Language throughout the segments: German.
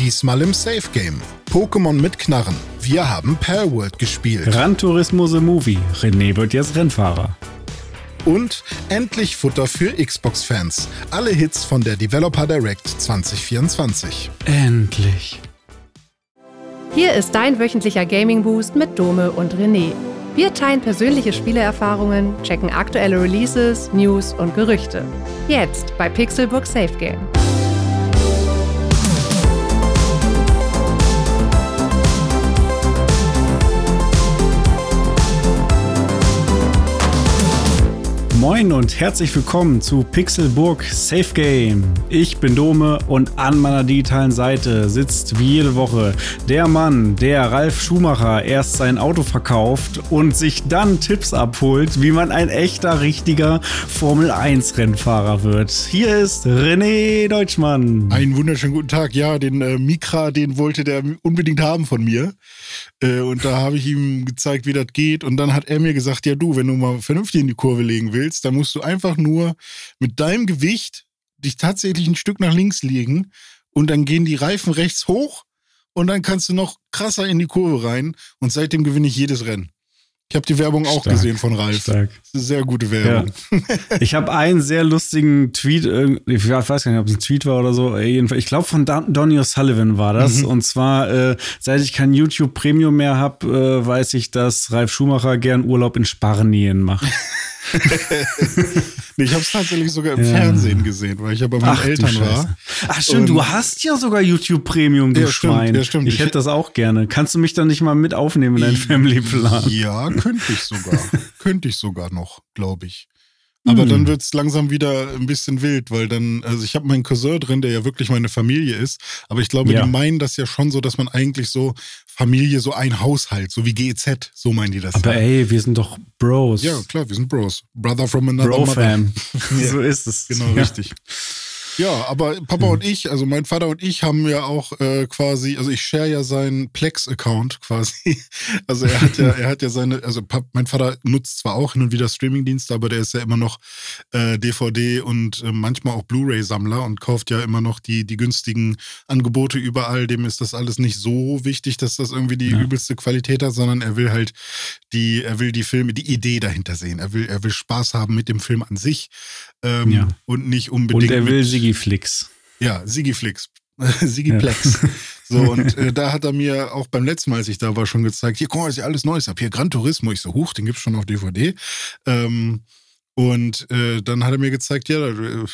Diesmal im Safe Game. Pokémon mit Knarren. Wir haben Palworld gespielt. Gran Turismo The Movie. René wird jetzt Rennfahrer. Und endlich Futter für Xbox-Fans. Alle Hits von der Developer Direct 2024. Endlich. Hier ist dein wöchentlicher Gaming Boost mit Dome und René. Wir teilen persönliche Spieleerfahrungen, checken aktuelle Releases, News und Gerüchte. Jetzt bei Pixelbook Safe Game. Moin und herzlich willkommen zu Pixelburg Safe Game. Ich bin Dome und an meiner digitalen Seite sitzt wie jede Woche der Mann, der Ralf Schumacher erst sein Auto verkauft und sich dann Tipps abholt, wie man ein echter, richtiger Formel 1 Rennfahrer wird. Hier ist René Deutschmann. Einen wunderschönen guten Tag. Ja, den äh, Mikra, den wollte der unbedingt haben von mir. Äh, und da habe ich ihm gezeigt, wie das geht. Und dann hat er mir gesagt, ja du, wenn du mal vernünftig in die Kurve legen willst, dann musst du einfach nur mit deinem Gewicht dich tatsächlich ein Stück nach links legen und dann gehen die Reifen rechts hoch und dann kannst du noch krasser in die Kurve rein und seitdem gewinne ich jedes Rennen. Ich habe die Werbung auch Stark, gesehen von Ralf. stark. Sehr gute Werbung. Ja. Ich habe einen sehr lustigen Tweet, ich weiß gar nicht, ob es ein Tweet war oder so. Ich glaube, von Don- Donny O'Sullivan war das. Und zwar, äh, seit ich kein YouTube Premium mehr habe, äh, weiß ich, dass Ralf Schumacher gern Urlaub in Spanien macht. Nee, ich habe es tatsächlich sogar im Ja. Fernsehen gesehen, weil ich ja bei meinen Ach, Eltern war. Ach stimmt, du hast ja sogar YouTube Premium, du Ja, stimmt, Schwein. ja, stimmt. Ich Ich- hätte das auch gerne. Kannst du mich dann nicht mal mit aufnehmen in deinen Family-Plan? Ja, könnte ich sogar. könnte ich sogar noch, glaube ich. Aber Hm. dann wird es langsam wieder ein bisschen wild, weil dann, also ich habe meinen Cousin drin, der ja wirklich meine Familie ist, aber ich glaube, Ja. die meinen das ja schon so, dass man eigentlich so Familie, so ein Haushalt, so wie GEZ, so meinen die das. Aber ja. ey, wir sind doch Bros. ja, klar, wir sind Bros. Brother from another mother. Bro-Fam. so ist es. Genau, Ja. richtig. Ja, aber Papa und ich, also mein Vater und ich haben ja auch äh, quasi, also ich share ja seinen Plex-Account quasi. Also er hat ja, er hat ja seine, also Pap, mein Vater nutzt zwar auch hin und wieder Streamingdienste, aber der ist ja immer noch äh, DVD und äh, manchmal auch Blu-ray-Sammler und kauft ja immer noch die, die günstigen Angebote überall. Dem ist das alles nicht so wichtig, dass das irgendwie die Ja. übelste Qualität hat, sondern er will halt die, er will die Filme, die Idee dahinter sehen. Er will, er will Spaß haben mit dem Film an sich ähm, Ja. und nicht unbedingt. Und er will mit, Sigiflix. ja, Sigiflix. Sigiplex. So, und äh, da hat er mir auch beim letzten Mal, als ich da war, schon gezeigt, hier, guck mal, was ich alles Neues habe. Hier, Gran Turismo. Ich so, huch, den gibt's schon auf DVD. Ähm, und äh, dann hat er mir gezeigt, ja, äh,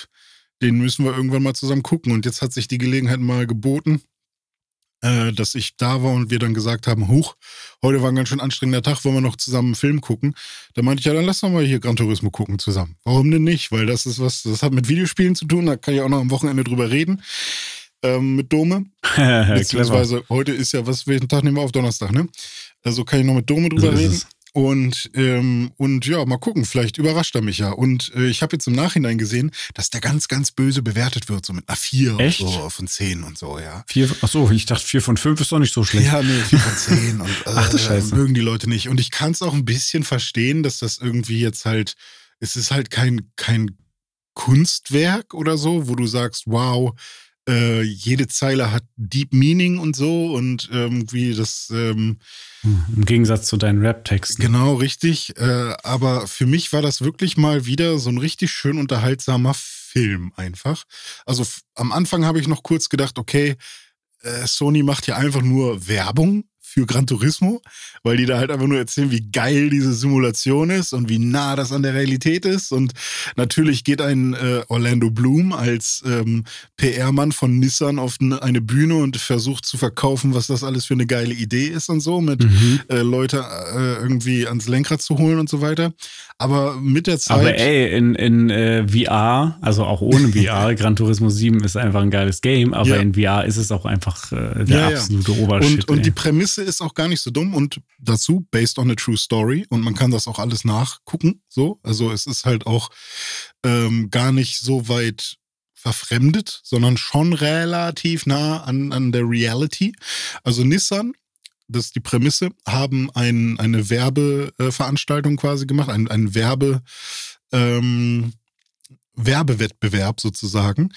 den müssen wir irgendwann mal zusammen gucken. Und jetzt hat sich die Gelegenheit mal geboten, äh, dass ich da war und wir dann gesagt haben, huch, heute war ein ganz schön anstrengender Tag, wollen wir noch zusammen einen Film gucken. Da meinte ich, ja, dann lass doch mal hier Gran Turismo gucken zusammen. Warum denn nicht? Weil das ist was, das hat mit Videospielen zu tun, da kann ich auch noch am Wochenende drüber reden. Ähm, mit Dome. Beziehungsweise heute ist ja, was, welchen Tag nehmen wir auf Donnerstag, ne? Also kann ich noch mit Dome drüber So reden. es. Und, ähm, und ja, mal gucken, vielleicht überrascht er mich ja. Und äh, ich habe jetzt im Nachhinein gesehen, dass der ganz, ganz böse bewertet wird, so mit einer 4 Echt? und so von 10 und so, ja. Vier, achso, ich dachte, vier von fünf ist doch nicht so schlecht. Ja, nee, 4 von 10 und äh, Ach du Scheiße. mögen die Leute nicht. Und ich kann es auch ein bisschen verstehen, dass das irgendwie jetzt halt, es ist halt kein, kein Kunstwerk oder so, wo du sagst, wow, äh, jede Zeile hat Deep Meaning und so und irgendwie das, ähm, Hm, Im Gegensatz zu deinen Rap-Texten. genau richtig. Äh, aber für mich war das wirklich mal wieder so ein richtig schön unterhaltsamer Film einfach. Also am Anfang habe ich noch kurz gedacht, okay, äh, Sony macht hier einfach nur Werbung für Gran Turismo, weil die da halt einfach nur erzählen, wie geil diese Simulation ist und wie nah das an der Realität ist. Und natürlich geht ein äh, Orlando Bloom als ähm, PR-Mann von Nissan auf ne- eine Bühne und versucht zu verkaufen, was das alles für eine geile Idee ist und so, mit Mhm. äh, Leute äh, irgendwie ans Lenkrad zu holen und so weiter. Aber mit der Zeit. Aber ey, in, in äh, VR, also auch ohne VR, Gran Turismo 7 ist einfach ein geiles Game, aber Ja. in VR ist es auch einfach äh, der Ja, ja. absolute Obershit. Und, und die Prämisse ist auch gar nicht so dumm und dazu based on a true story und man kann das auch alles nachgucken. So, also es ist halt auch ähm, gar nicht so weit verfremdet, sondern schon relativ nah an, an der Reality. Also Nissan, das ist die Prämisse, haben ein, eine Werbeveranstaltung quasi gemacht, ein, ein Werbe, ähm, Werbewettbewerb sozusagen.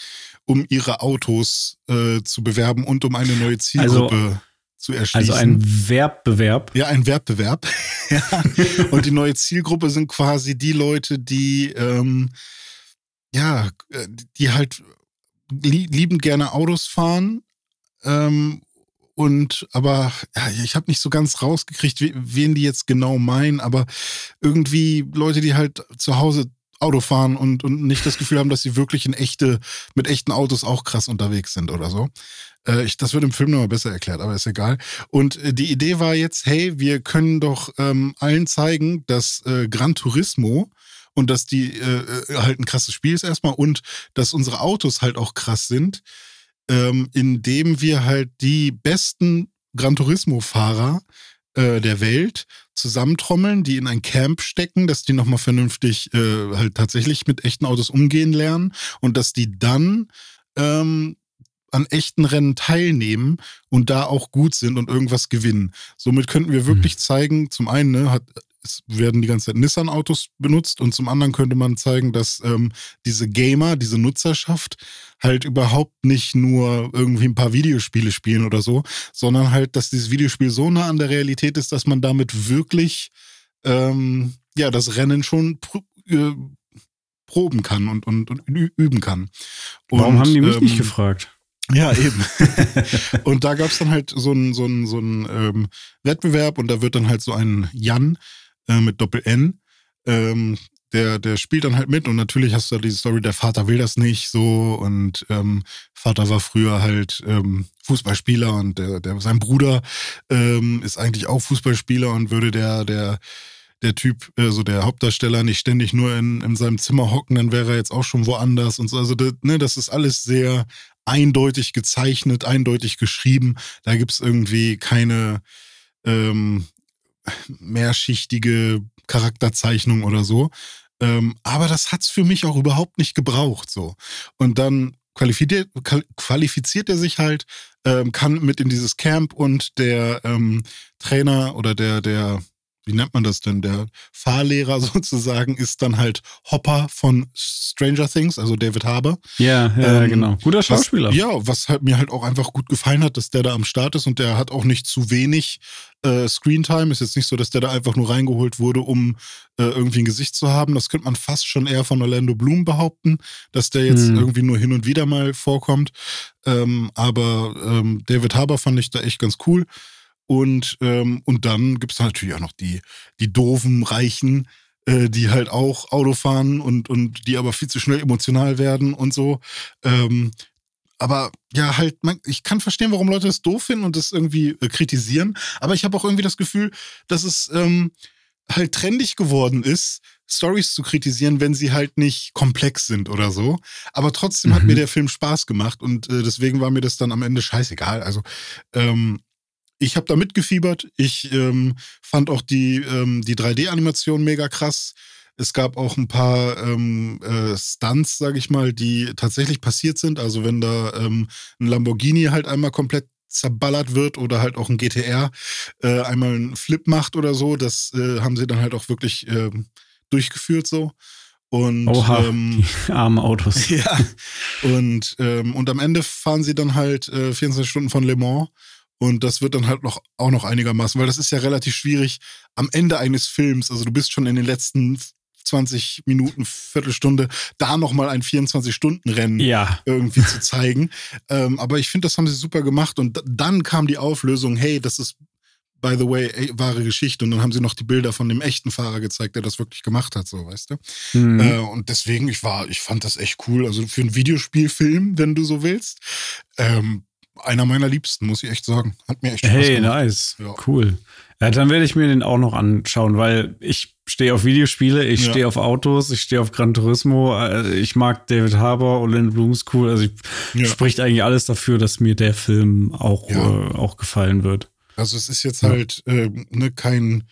um ihre Autos äh, zu bewerben und um eine neue Zielgruppe also, zu erschließen. Also ein Werbbewerb. Ja, ein Werbbewerb. ja. Und die neue Zielgruppe sind quasi die Leute, die ähm, ja, die halt liebend gerne Autos fahren ähm, und aber ja, ich habe nicht so ganz rausgekriegt, wen die jetzt genau meinen, aber irgendwie Leute, die halt zu Hause Auto fahren und, und nicht das Gefühl haben, dass sie wirklich in echte, mit echten Autos auch krass unterwegs sind oder so. Äh, ich, das wird im Film nochmal besser erklärt, aber ist egal. Und äh, die Idee war jetzt, hey, wir können doch ähm, allen zeigen, dass äh, Gran Turismo und dass die äh, äh, halt ein krasses Spiel ist erstmal und dass unsere Autos halt auch krass sind, ähm, indem wir halt die besten Gran Turismo-Fahrer äh, der Welt zusammentrommeln, die in ein Camp stecken, dass die nochmal vernünftig äh, halt tatsächlich mit echten Autos umgehen lernen und dass die dann ähm, an echten Rennen teilnehmen und da auch gut sind und irgendwas gewinnen. Somit könnten wir wirklich mhm. zeigen, zum einen ne, hat, es werden die ganze Zeit Nissan-Autos benutzt und zum anderen könnte man zeigen, dass ähm, diese Gamer, diese Nutzerschaft halt überhaupt nicht nur irgendwie ein paar Videospiele spielen oder so, sondern halt, dass dieses Videospiel so nah an der Realität ist, dass man damit wirklich ähm, ja das Rennen schon pr äh, proben kann und, und, und, üben kann. Und, Warum haben die mich ähm, nicht gefragt? Ja, eben. und da gab es dann halt so einen so so ähm, Wettbewerb und da wird dann halt so ein Jan äh, mit Doppel-N, ähm, der, der spielt dann halt mit und natürlich hast du die Story, der Vater will das nicht so und ähm, Vater war früher halt ähm, Fußballspieler und der, der, sein Bruder ähm, ist eigentlich auch Fußballspieler und würde der, der, der Typ, äh, so der Hauptdarsteller, nicht ständig nur in, in seinem Zimmer hocken, dann wäre er jetzt auch schon woanders und so. Also das, ne, das ist alles sehr eindeutig gezeichnet, eindeutig geschrieben. Da gibt es irgendwie keine ähm, mehrschichtige Charakterzeichnung oder so. Ähm, aber das hat es für mich auch überhaupt nicht gebraucht. so. Und dann qualifiziert, qualifiziert er sich halt, ähm, kann mit in dieses Camp und der ähm, Trainer oder der, der wie nennt man das denn? Der Fahrlehrer sozusagen ist dann halt Hopper von Stranger Things, also David Harbour. Ja, ja ähm, genau. Guter Schauspieler. Was, ja, was halt mir halt auch einfach gut gefallen hat, dass der da am Start ist und der hat auch nicht zu wenig äh, Screentime. Ist jetzt nicht so, dass der da einfach nur reingeholt wurde, um äh, irgendwie ein Gesicht zu haben. Das könnte man fast schon eher von Orlando Bloom behaupten, dass der jetzt hm. irgendwie nur hin und wieder mal vorkommt. Ähm, aber ähm, David Harbour fand ich da echt ganz cool. Und, ähm, und dann gibt es natürlich auch noch die, die doofen Reichen, äh, die halt auch Auto fahren und, und die aber viel zu schnell emotional werden und so. Ähm, aber ja, halt, man, ich kann verstehen, warum Leute das doof finden und das irgendwie äh, kritisieren. Aber ich habe auch irgendwie das Gefühl, dass es ähm, halt trendig geworden ist, Stories zu kritisieren, wenn sie halt nicht komplex sind oder so. Aber trotzdem mhm. hat mir der Film Spaß gemacht und äh, deswegen war mir das dann am Ende scheißegal. Also ähm, ich habe da mitgefiebert. Ich ähm, fand auch die, ähm, die 3D-Animation mega krass. Es gab auch ein paar ähm, äh, Stunts, sage ich mal, die tatsächlich passiert sind. Also wenn da ähm, ein Lamborghini halt einmal komplett zerballert wird oder halt auch ein GTR äh, einmal einen Flip macht oder so, das äh, haben sie dann halt auch wirklich ähm, durchgeführt so. Und, Oha, ähm, die armen Autos. Ja. Und, ähm, und am Ende fahren sie dann halt äh, 24 Stunden von Le Mans und das wird dann halt noch, auch noch einigermaßen, weil das ist ja relativ schwierig am Ende eines Films. Also du bist schon in den letzten 20 Minuten, Viertelstunde, da nochmal ein 24-Stunden-Rennen ja. irgendwie zu zeigen. ähm, aber ich finde, das haben sie super gemacht. Und dann kam die Auflösung, hey, das ist, by the way, ey, wahre Geschichte. Und dann haben sie noch die Bilder von dem echten Fahrer gezeigt, der das wirklich gemacht hat, so, weißt du? Mhm. Äh, und deswegen, ich war, ich fand das echt cool. Also für einen Videospielfilm, wenn du so willst. Ähm, einer meiner Liebsten, muss ich echt sagen. Hat mir echt Spaß hey, gemacht. Hey, nice. Ja. Cool. Ja, dann werde ich mir den auch noch anschauen, weil ich stehe auf Videospiele, ich ja. stehe auf Autos, ich stehe auf Gran Turismo, äh, ich mag David Harbour, Orlando Bloom ist cool. Also ja. spricht eigentlich alles dafür, dass mir der Film auch, äh, auch gefallen wird. Also es ist jetzt halt äh, ne, kein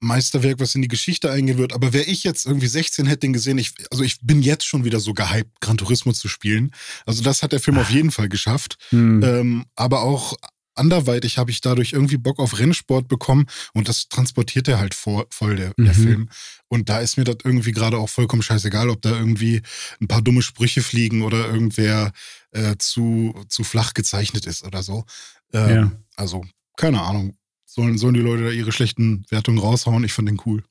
Meisterwerk, was in die Geschichte eingehen wird. Aber wäre ich jetzt irgendwie 16, hätte den gesehen, ich, also ich bin jetzt schon wieder so gehypt, Gran Turismo zu spielen. Also das hat der Film auf jeden Fall geschafft. Mhm. Ähm, aber auch anderweitig habe ich dadurch irgendwie Bock auf Rennsport bekommen und das transportiert er halt vor, voll, der, der Mhm. Film. Und da ist mir das irgendwie gerade auch vollkommen scheißegal, ob da irgendwie ein paar dumme Sprüche fliegen oder irgendwer äh, zu, zu flach gezeichnet ist oder so. Ähm, Ja. Also, keine Ahnung. Sollen, sollen die Leute da ihre schlechten Wertungen raushauen? Ich fand den cool.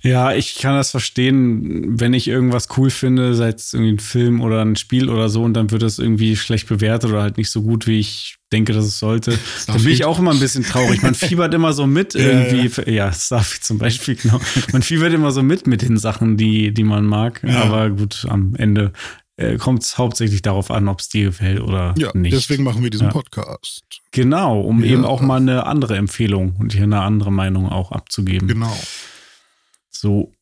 Ja, ich kann das verstehen, wenn ich irgendwas cool finde, sei es irgendwie ein Film oder ein Spiel oder so, und dann wird das irgendwie schlecht bewertet oder halt nicht so gut, wie ich denke, dass es sollte. Dann bin ich auch immer ein bisschen traurig. Man fiebert immer so mit Ja, irgendwie. Ja, Starfield zum Beispiel, genau. Man fiebert immer so mit mit den Sachen, die, die man mag. Ja. Aber gut, am Ende äh, kommt es hauptsächlich darauf an, ob es dir gefällt oder Ja, nicht. deswegen machen wir diesen Ja. Podcast. Genau, um Ja. eben auch mal eine andere Empfehlung und hier eine andere Meinung auch abzugeben. Genau. So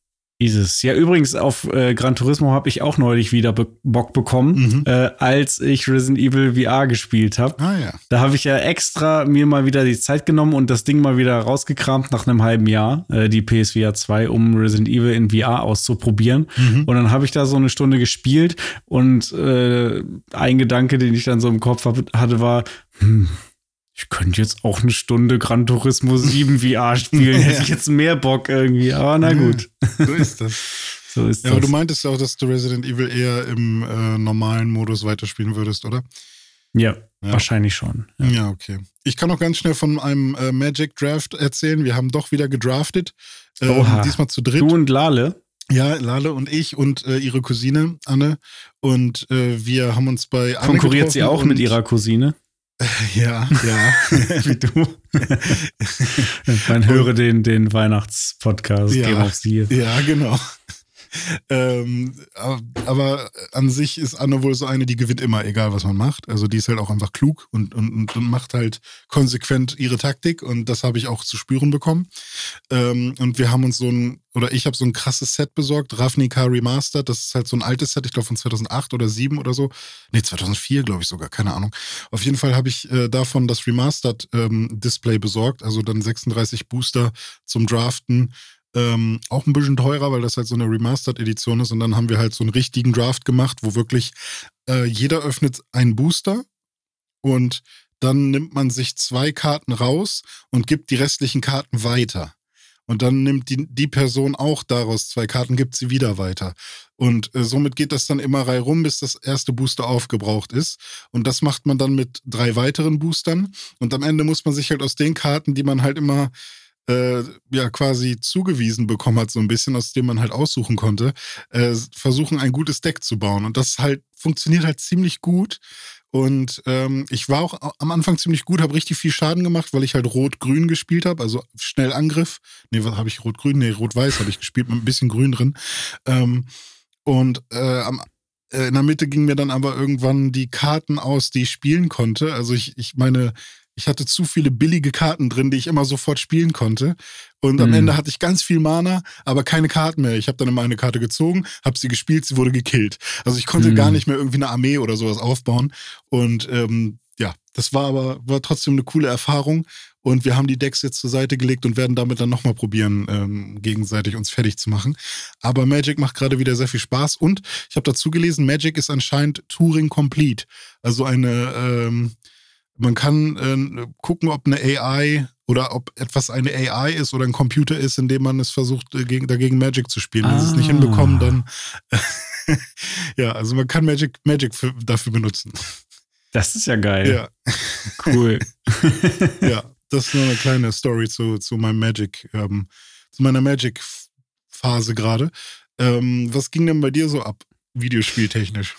ist es. Ja, übrigens, auf äh, Gran Turismo habe ich auch neulich wieder be Bock bekommen, Mhm. äh, als ich Resident Evil VR gespielt habe. Ah ja. Da habe ich ja extra mir mal wieder die Zeit genommen und das Ding mal wieder rausgekramt nach einem halben Jahr, äh, die PSVR 2, um Resident Evil in VR auszuprobieren. Mhm. Und dann habe ich da so eine Stunde gespielt und äh, ein Gedanke, den ich dann so im Kopf hab, hatte, war, hm, ich könnte jetzt auch eine Stunde Gran Turismo 7 VR spielen. Hätte ich jetzt mehr Bock irgendwie. Aber na gut. So ist das. So ist Ja, aber das. du meintest ja auch, dass du Resident Evil eher im äh, normalen Modus weiterspielen würdest, oder? ja, Ja. wahrscheinlich schon. Ja. Okay. Ich kann noch ganz schnell von einem äh, Magic Draft erzählen. Wir haben doch wieder gedraftet. Ähm, Oha. diesmal zu dritt. Du und Lale? Ja, Lale und ich und äh, ihre Cousine Anne. Und äh, wir haben uns bei Anne Konkurriert sie auch mit ihrer Cousine? Ja, ja. Wie du. Man höre den, den Weihnachtspodcast Ja. Game of the Year. ja, genau. Ähm, aber, an sich ist Anne wohl so eine, die gewinnt immer, egal was man macht. Also die ist halt auch einfach klug und, und, und, und macht halt konsequent ihre Taktik und das habe ich auch zu spüren bekommen. Ähm, und wir haben uns so ein, oder ich habe so ein krasses Set besorgt, Ravnica Remastered. Das ist halt so ein altes Set, ich glaube von 2008 oder 7 oder so. Nee, 2004 glaube ich sogar, keine Ahnung. Auf jeden Fall habe ich äh, davon das Remastered ähm, Display besorgt, also dann 36 Booster zum Draften. Ähm, auch ein bisschen teurer, weil das halt so eine Remastered-Edition ist. Und dann haben wir halt so einen richtigen Draft gemacht, wo wirklich äh, jeder öffnet einen Booster und dann nimmt man sich zwei Karten raus und gibt die restlichen Karten weiter. Und dann nimmt die, die Person auch daraus zwei Karten, gibt sie wieder weiter. Und äh, somit geht das dann immer rum, bis das erste Booster aufgebraucht ist. Und das macht man dann mit drei weiteren Boostern. Und am Ende muss man sich halt aus den Karten, die man halt immer äh, ja quasi zugewiesen bekommen hat, so ein bisschen, aus dem man halt aussuchen konnte, äh, versuchen, ein gutes Deck zu bauen. Und das halt funktioniert halt ziemlich gut. Und ähm, ich war auch am Anfang ziemlich gut, habe richtig viel Schaden gemacht, weil ich halt Rot-Grün gespielt habe, also schnell Angriff. Nee, was habe ich Rot-Grün? Nee, Rot-Weiß habe ich gespielt mit ein bisschen Grün drin. Ähm, und äh, am, äh, in der Mitte gingen mir dann aber irgendwann die Karten aus, die ich spielen konnte. Also ich, ich meine, ich hatte zu viele billige Karten drin, die ich immer sofort spielen konnte. Und am Mhm. Ende hatte ich ganz viel Mana, aber keine Karten mehr. Ich habe dann immer eine Karte gezogen, habe sie gespielt, sie wurde gekillt. Also ich konnte Mhm. gar nicht mehr irgendwie eine Armee oder sowas aufbauen. Und ähm, ja, das war aber war trotzdem eine coole Erfahrung. Und wir haben die Decks jetzt zur Seite gelegt und werden damit dann nochmal probieren, ähm, gegenseitig uns fertig zu machen. Aber Magic macht gerade wieder sehr viel Spaß. Und ich habe dazu gelesen, Magic ist anscheinend Turing Complete. Also eine, ähm, man kann äh, gucken, ob eine AI oder ob etwas eine AI ist oder ein Computer ist, indem man es versucht, äh, gegen, dagegen Magic zu spielen. Wenn sie es nicht Ah. hinbekommen, dann ja, also man kann Magic, Magic für, dafür benutzen. Das ist ja geil. Ja, Cool. ja. Das ist nur eine kleine Story zu, zu meinem Magic, ähm, zu meiner Magic-Phase gerade. Ähm, was ging denn bei dir so ab, videospieltechnisch?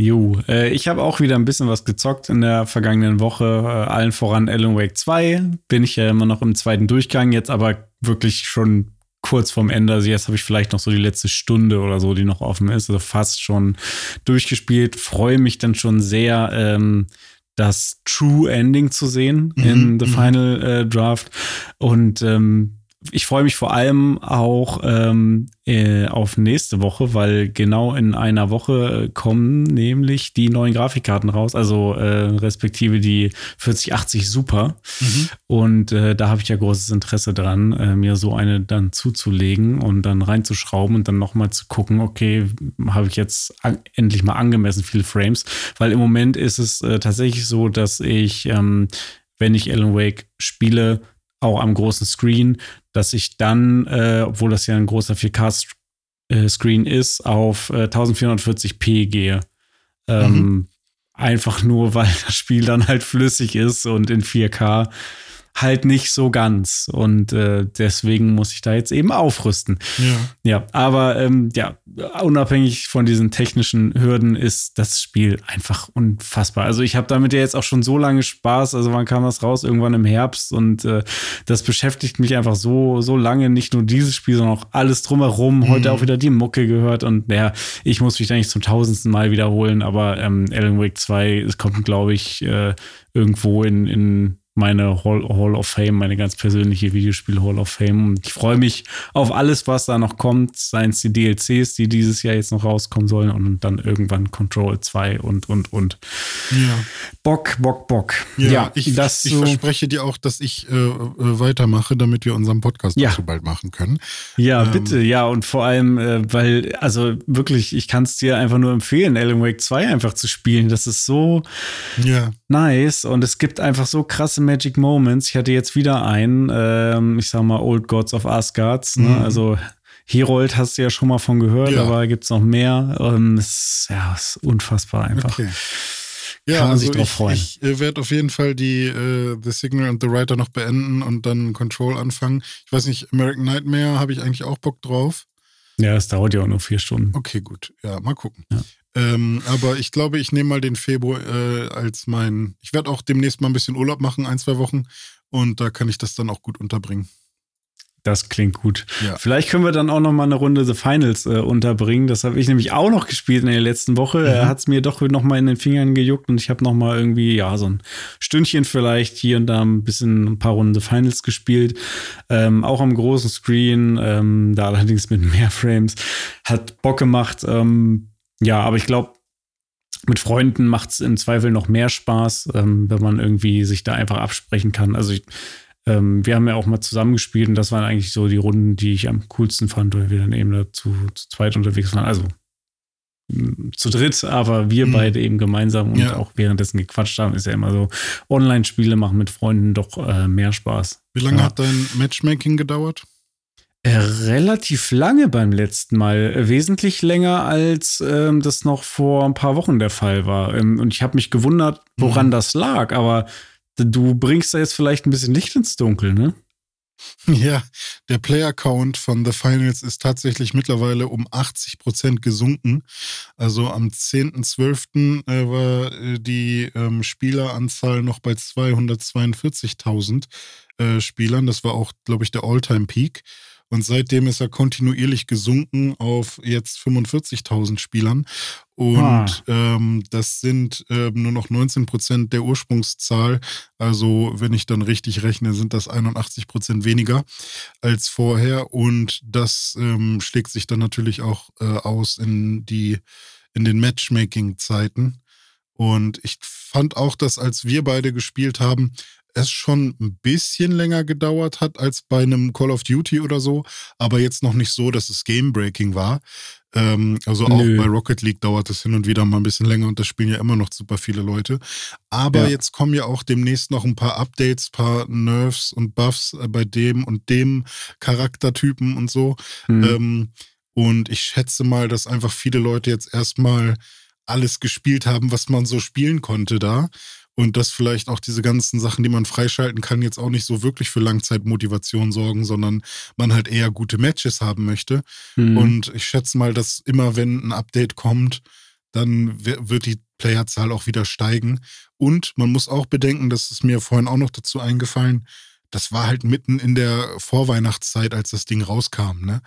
Jo, äh, ich habe auch wieder ein bisschen was gezockt in der vergangenen Woche. Äh, allen voran Alan Wake 2. Bin ich ja immer noch im zweiten Durchgang, jetzt aber wirklich schon kurz vorm Ende. Also jetzt habe ich vielleicht noch so die letzte Stunde oder so, die noch offen ist. Also fast schon durchgespielt. Freue mich dann schon sehr, ähm, das True Ending zu sehen Mhm, in The mhm. Final äh, Draft. Und ähm, ich freue mich vor allem auch ähm, äh, auf nächste Woche, weil genau in einer Woche äh, kommen nämlich die neuen Grafikkarten raus, also äh, respektive die 4080 Super. Und äh, da habe ich ja großes Interesse dran, äh, mir so eine dann zuzulegen und dann reinzuschrauben und dann nochmal zu gucken, okay, habe ich jetzt endlich mal angemessen viele Frames, weil im Moment ist es äh, tatsächlich so, dass ich ähm, wenn ich Alan Wake spiele, auch am großen Screen, dass ich dann, äh, obwohl das ja ein großer 4K-Screen äh, ist, auf äh, 1440p gehe. Ähm, mhm. Einfach nur, weil das Spiel dann halt flüssig ist und in 4K halt nicht so ganz. Und äh, deswegen muss ich da jetzt eben aufrüsten. Ja, ja aber ähm, ja, unabhängig von diesen technischen Hürden ist das Spiel einfach unfassbar. Also ich habe damit ja jetzt auch schon so lange Spaß. Also wann kam das raus? Irgendwann im Herbst. Und äh, das beschäftigt mich einfach so, so lange. Nicht nur dieses Spiel, sondern auch alles drumherum. Mhm. Heute auch wieder die Mucke gehört. Und ja, ich muss mich da nicht zum tausendsten Mal wiederholen. Aber ähm, Alan Wake 2, es kommt, glaube ich, äh, irgendwo in, in meine Hall, Hall of Fame, meine ganz persönliche Videospiel Hall of Fame. Und ich freue mich auf alles, was da noch kommt, seien es die DLCs, die dieses Jahr jetzt noch rauskommen sollen und dann irgendwann Control 2 und, und, und. Ja. Bock, Bock, Bock. Ja, ja ich, das ich so verspreche dir auch, dass ich äh, äh, weitermache, damit wir unseren Podcast ja. so bald machen können. Ja, ähm. bitte, ja, und vor allem, äh, weil, also wirklich, ich kann es dir einfach nur empfehlen, Alan Wake 2 einfach zu spielen. Das ist so ja. nice und es gibt einfach so krasse Magic Moments. Ich hatte jetzt wieder einen, ähm, ich sag mal, Old Gods of Asgards. Ne? Mhm. Also Herold hast du ja schon mal von gehört, ja. aber gibt es noch mehr. Ähm, ist, ja, ist unfassbar einfach. Okay. Ja, Kann man also sich drauf ich, freuen. Ich äh, werde auf jeden Fall die äh, The Signal and the Writer noch beenden und dann Control anfangen. Ich weiß nicht, American Nightmare habe ich eigentlich auch Bock drauf. Ja, es dauert ja auch nur vier Stunden. Okay, gut. Ja, mal gucken. Ja. Ähm, aber ich glaube, ich nehme mal den Februar äh, als mein. Ich werde auch demnächst mal ein bisschen Urlaub machen, ein, zwei Wochen. Und da kann ich das dann auch gut unterbringen. Das klingt gut. Ja. Vielleicht können wir dann auch noch mal eine Runde The Finals äh, unterbringen. Das habe ich nämlich auch noch gespielt in der letzten Woche. Mhm. Er hat es mir doch noch mal in den Fingern gejuckt und ich habe noch mal irgendwie ja so ein Stündchen vielleicht hier und da ein bisschen ein paar Runden The Finals gespielt. Ähm, auch am großen Screen, ähm, da allerdings mit mehr Frames. Hat Bock gemacht. Ähm, ja, aber ich glaube, mit Freunden macht es im Zweifel noch mehr Spaß, ähm, wenn man irgendwie sich da einfach absprechen kann. Also ich, ähm, wir haben ja auch mal zusammengespielt und das waren eigentlich so die Runden, die ich am coolsten fand, weil wir dann eben dazu zu zweit unterwegs waren. Also mm, zu dritt, aber wir mhm. beide eben gemeinsam und ja. auch währenddessen gequatscht haben, ist ja immer so. Online-Spiele machen mit Freunden doch äh, mehr Spaß. Wie lange ja. hat dein Matchmaking gedauert? Äh, relativ lange beim letzten Mal. Äh, wesentlich länger, als ähm, das noch vor ein paar Wochen der Fall war. Ähm, und ich habe mich gewundert, woran mhm. das lag. Aber du bringst da jetzt vielleicht ein bisschen Licht ins Dunkel, ne? Ja, der Player-Count von The Finals ist tatsächlich mittlerweile um 80 Prozent gesunken. Also am 10.12. Äh, war die ähm, Spieleranzahl noch bei 242.000 äh, Spielern. Das war auch, glaube ich, der All-Time-Peak. Und seitdem ist er kontinuierlich gesunken auf jetzt 45.000 Spielern. Und ah. ähm, das sind ähm, nur noch 19 Prozent der Ursprungszahl. Also, wenn ich dann richtig rechne, sind das 81 Prozent weniger als vorher. Und das ähm, schlägt sich dann natürlich auch äh, aus in die in den Matchmaking-Zeiten. Und ich fand auch, dass als wir beide gespielt haben, es schon ein bisschen länger gedauert hat als bei einem Call of Duty oder so, aber jetzt noch nicht so, dass es Game-Breaking war. Ähm, also auch Nö. bei Rocket League dauert es hin und wieder mal ein bisschen länger und das spielen ja immer noch super viele Leute. Aber ja. jetzt kommen ja auch demnächst noch ein paar Updates, paar Nerfs und Buffs äh, bei dem und dem Charaktertypen und so. Mhm. Ähm, und ich schätze mal, dass einfach viele Leute jetzt erstmal alles gespielt haben, was man so spielen konnte da und dass vielleicht auch diese ganzen Sachen, die man freischalten kann, jetzt auch nicht so wirklich für Langzeitmotivation sorgen, sondern man halt eher gute Matches haben möchte. Mhm. Und ich schätze mal, dass immer wenn ein Update kommt, dann wird die Playerzahl auch wieder steigen. Und man muss auch bedenken, das ist mir vorhin auch noch dazu eingefallen, das war halt mitten in der Vorweihnachtszeit, als das Ding rauskam. Ne?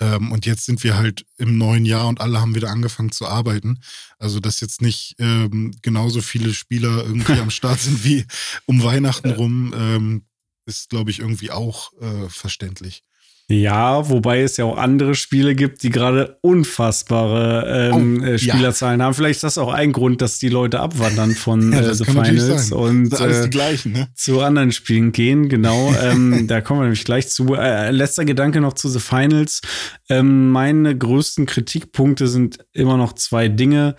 Ähm, und jetzt sind wir halt im neuen Jahr und alle haben wieder angefangen zu arbeiten. Also, dass jetzt nicht ähm, genauso viele Spieler irgendwie am Start sind wie um Weihnachten rum, ähm, ist, glaube ich, irgendwie auch äh, verständlich. Ja, wobei es ja auch andere Spiele gibt, die gerade unfassbare ähm, oh, äh, Spielerzahlen ja. haben. Vielleicht ist das auch ein Grund, dass die Leute abwandern von ja, äh, The Finals und äh, gleichen, ne? zu anderen Spielen gehen. Genau, ähm, da kommen wir nämlich gleich zu. Äh, letzter Gedanke noch zu The Finals. Ähm, meine größten Kritikpunkte sind immer noch zwei Dinge.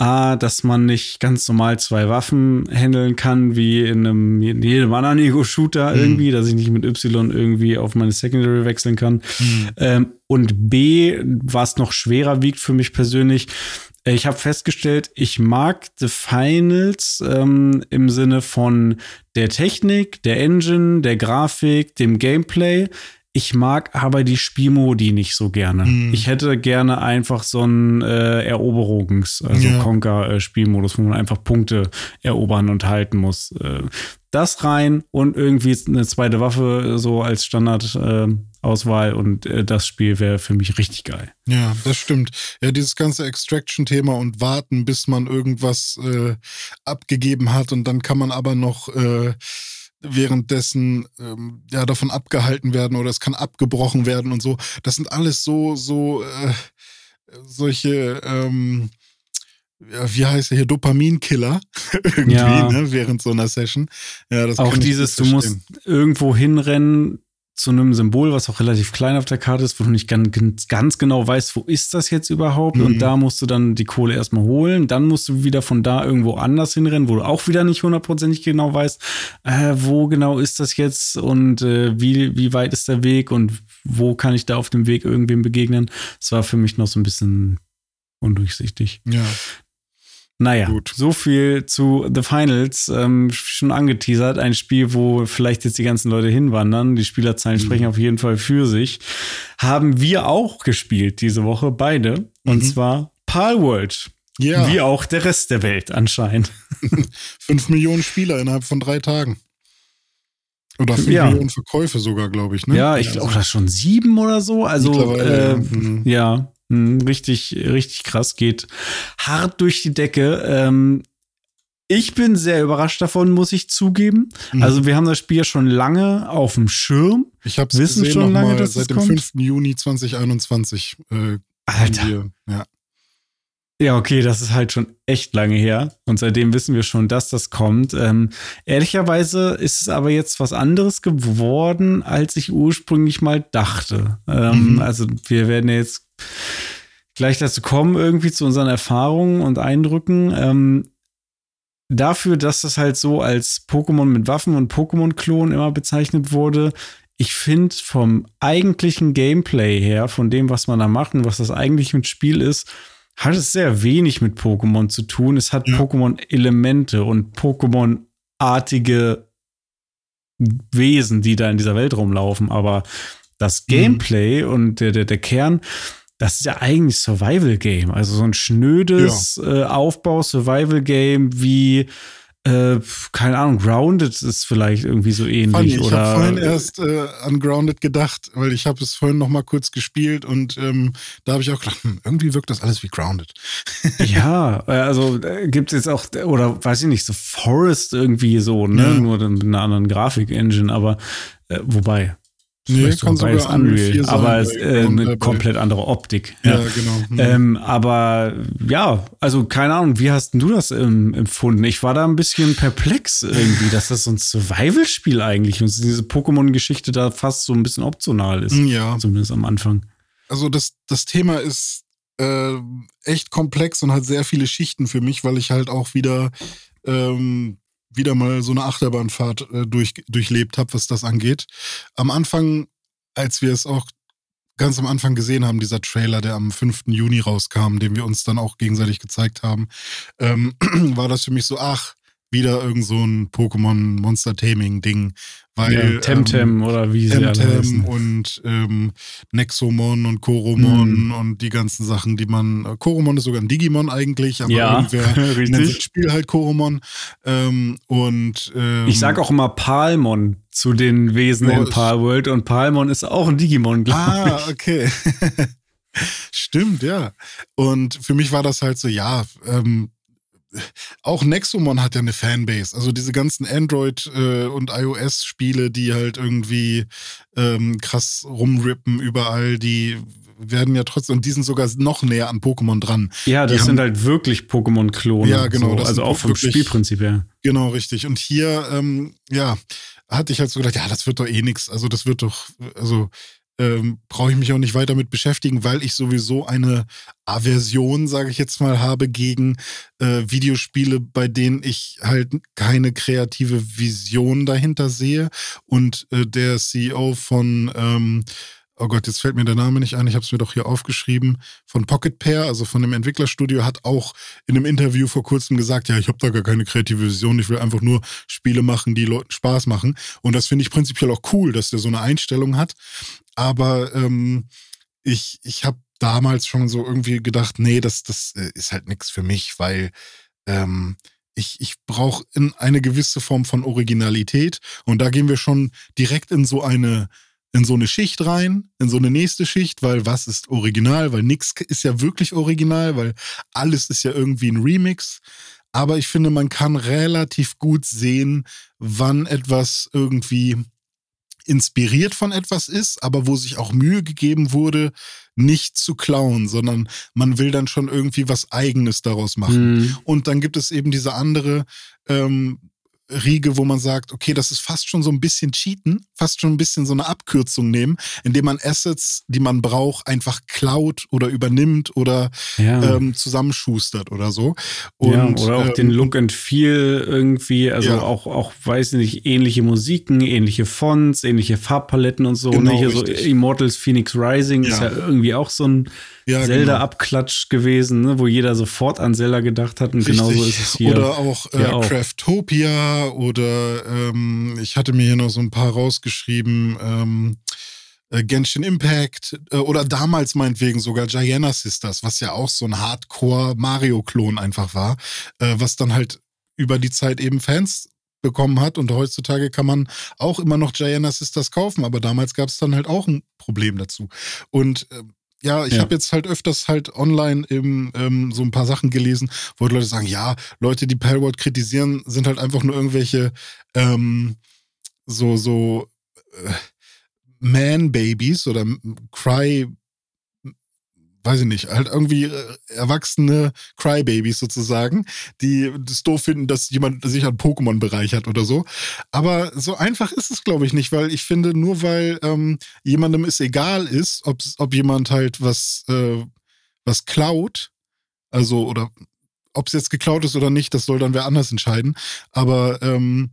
A, dass man nicht ganz normal zwei Waffen handeln kann, wie in einem in jedem anderen Ego-Shooter mhm. irgendwie, dass ich nicht mit Y irgendwie auf meine Secondary wechseln kann. Mhm. Ähm, und B, was noch schwerer wiegt für mich persönlich, äh, ich habe festgestellt, ich mag The Finals ähm, im Sinne von der Technik, der Engine, der Grafik, dem Gameplay. Ich mag aber die Spielmodi nicht so gerne. Mhm. Ich hätte gerne einfach so einen äh, Eroberungs-, also ja. Conquer-Spielmodus, wo man einfach Punkte erobern und halten muss. Äh, das rein und irgendwie eine zweite Waffe so als Standard-Auswahl äh, und äh, das Spiel wäre für mich richtig geil. Ja, das stimmt. Ja, dieses ganze Extraction-Thema und warten, bis man irgendwas äh, abgegeben hat und dann kann man aber noch äh, währenddessen ähm, ja davon abgehalten werden oder es kann abgebrochen werden und so. Das sind alles so so äh, solche ähm, wie heißt er hier Dopaminkiller irgendwie ja. ne, während so einer Session. Ja, das auch dieses du musst irgendwo hinrennen zu einem Symbol, was auch relativ klein auf der Karte ist, wo du nicht ganz, ganz genau weißt, wo ist das jetzt überhaupt? Mhm. Und da musst du dann die Kohle erstmal holen. Dann musst du wieder von da irgendwo anders hinrennen, wo du auch wieder nicht hundertprozentig genau weißt, äh, wo genau ist das jetzt und äh, wie, wie weit ist der Weg und wo kann ich da auf dem Weg irgendwem begegnen. Das war für mich noch so ein bisschen undurchsichtig. Ja. Naja, Gut. so viel zu The Finals. Ähm, schon angeteasert. Ein Spiel, wo vielleicht jetzt die ganzen Leute hinwandern. Die Spielerzahlen mhm. sprechen auf jeden Fall für sich. Haben wir auch gespielt diese Woche, beide. Und mhm. zwar Palworld. Ja. Wie auch der Rest der Welt anscheinend. Fünf Millionen Spieler innerhalb von drei Tagen. Oder fünf ja. Millionen Verkäufe sogar, glaube ich. Ne? Ja, ich glaube, das schon sieben oder so. Also, äh, ja. Mhm. ja. Hm, richtig, richtig krass, geht hart durch die Decke. Ähm, ich bin sehr überrascht davon, muss ich zugeben. Mhm. Also wir haben das Spiel schon lange auf dem Schirm. Ich habe es wissen gesehen schon lange, dass seit dem kommt. 5. Juni 2021. Äh, Alter. Wir, ja. Ja, okay, das ist halt schon echt lange her. Und seitdem wissen wir schon, dass das kommt. Ähm, ehrlicherweise ist es aber jetzt was anderes geworden, als ich ursprünglich mal dachte. Ähm, mhm. Also wir werden jetzt gleich dazu kommen, irgendwie zu unseren Erfahrungen und Eindrücken. Ähm, dafür, dass das halt so als Pokémon mit Waffen und Pokémon-Klon immer bezeichnet wurde, ich finde vom eigentlichen Gameplay her, von dem, was man da macht und was das eigentlich mit Spiel ist, hat es sehr wenig mit Pokémon zu tun. Es hat ja. Pokémon-Elemente und Pokémon-artige Wesen, die da in dieser Welt rumlaufen. Aber das mhm. Gameplay mhm. und der, der, der Kern, das ist ja eigentlich Survival-Game. Also so ein schnödes ja. äh, Aufbau-Survival-Game wie äh, keine Ahnung, Grounded ist vielleicht irgendwie so ähnlich. Funny, ich habe vorhin erst äh, an Grounded gedacht, weil ich habe es vorhin noch mal kurz gespielt und ähm, da habe ich auch gedacht, hm, irgendwie wirkt das alles wie Grounded. ja, äh, also äh, gibt es jetzt auch, oder weiß ich nicht, so Forest irgendwie so, ne? Ja. Nur mit einer anderen Grafik-Engine, aber äh, wobei, Nee, kann sogar Unreal, aber es, äh, eine komplett andere Optik. Ja, ja genau. Mhm. Ähm, aber ja, also keine Ahnung, wie hast du das ähm, empfunden? Ich war da ein bisschen perplex irgendwie, dass das so ein Survival-Spiel eigentlich und diese Pokémon-Geschichte da fast so ein bisschen optional ist. Ja. Zumindest am Anfang. Also das, das Thema ist äh, echt komplex und hat sehr viele Schichten für mich, weil ich halt auch wieder ähm, wieder mal so eine Achterbahnfahrt äh, durch, durchlebt habe, was das angeht. Am Anfang, als wir es auch ganz am Anfang gesehen haben, dieser Trailer, der am 5. Juni rauskam, den wir uns dann auch gegenseitig gezeigt haben, ähm, war das für mich so, ach, wieder irgend so ein Pokémon Monster Taming Ding, weil ja, Temtem ähm, oder wie sie Temtem und ähm, Nexomon und Koromon mhm. und die ganzen Sachen, die man äh, Koromon ist sogar ein Digimon eigentlich, aber ja, irgendwer nennt das Spiel halt Koromon ähm, und ähm, ich sag auch immer Palmon zu den Wesen oh, in Palworld und Palmon ist auch ein Digimon, glaube ah, ich. Ah, okay. Stimmt, ja. Und für mich war das halt so, ja, ähm, auch Nexomon hat ja eine Fanbase. Also diese ganzen Android- äh, und iOS-Spiele, die halt irgendwie ähm, krass rumrippen überall, die werden ja trotzdem, und die sind sogar noch näher an Pokémon dran. Ja, das die sind haben, halt wirklich Pokémon-Klone. Ja, genau. So, also auch vom wirklich, Spielprinzip her. Genau, richtig. Und hier, ähm, ja, hatte ich halt so gedacht, ja, das wird doch eh nix. Also das wird doch, also ähm, brauche ich mich auch nicht weiter mit beschäftigen, weil ich sowieso eine Aversion, sage ich jetzt mal, habe gegen äh, Videospiele, bei denen ich halt keine kreative Vision dahinter sehe. Und äh, der CEO von ähm, oh Gott, jetzt fällt mir der Name nicht ein, ich habe es mir doch hier aufgeschrieben, von Pocket Pair, also von dem Entwicklerstudio, hat auch in einem Interview vor kurzem gesagt, ja, ich habe da gar keine kreative Vision, ich will einfach nur Spiele machen, die Leuten Spaß machen. Und das finde ich prinzipiell auch cool, dass der so eine Einstellung hat. Aber ähm, ich, ich habe damals schon so irgendwie gedacht, nee, das, das äh, ist halt nichts für mich, weil ähm, ich, ich brauche eine gewisse Form von Originalität. Und da gehen wir schon direkt in so eine in so eine Schicht rein, in so eine nächste Schicht, weil was ist original? Weil nichts ist ja wirklich original, weil alles ist ja irgendwie ein Remix. Aber ich finde, man kann relativ gut sehen, wann etwas irgendwie inspiriert von etwas ist, aber wo sich auch Mühe gegeben wurde, nicht zu klauen, sondern man will dann schon irgendwie was Eigenes daraus machen. Mhm. Und dann gibt es eben diese andere ähm, Riege, wo man sagt, okay, das ist fast schon so ein bisschen Cheaten, fast schon ein bisschen so eine Abkürzung nehmen, indem man Assets, die man braucht, einfach klaut oder übernimmt oder ja. ähm, zusammenschustert oder so. Und, ja, oder auch ähm, den Look and Feel irgendwie, also ja. auch, auch, weiß nicht, ähnliche Musiken, ähnliche Fonts, ähnliche Farbpaletten und so. Genau, ne? so Immortals Phoenix Rising ist ja irgendwie auch so ein ja, Zelda-Abklatsch genau. gewesen, ne? wo jeder sofort an Zelda gedacht hat und Richtig. genauso ist es hier. Oder auch, äh. Craftopia oder ähm, ich hatte mir hier noch so ein paar rausgeschrieben. Ähm, äh, Genshin Impact äh, oder damals meinetwegen sogar Gianna Sisters, was ja auch so ein Hardcore-Mario-Klon einfach war, äh, was dann halt über die Zeit eben Fans bekommen hat und heutzutage kann man auch immer noch Gianna Sisters kaufen, aber damals gab es dann halt auch ein Problem dazu. Und äh, ja, ich ja. habe jetzt halt öfters halt online eben ähm, so ein paar Sachen gelesen, wo Leute sagen, ja, Leute, die Palworld kritisieren, sind halt einfach nur irgendwelche ähm, so, so äh, Man-Babies oder Cry weiß ich nicht, halt irgendwie äh, erwachsene Crybabies sozusagen, die das doof finden, dass jemand sich an Pokémon bereichert oder so. Aber so einfach ist es, glaube ich, nicht, weil ich finde, nur weil ähm, jemandem es egal ist, ob, ob jemand halt was, äh, was klaut, also oder ob es jetzt geklaut ist oder nicht, das soll dann wer anders entscheiden. Aber ähm,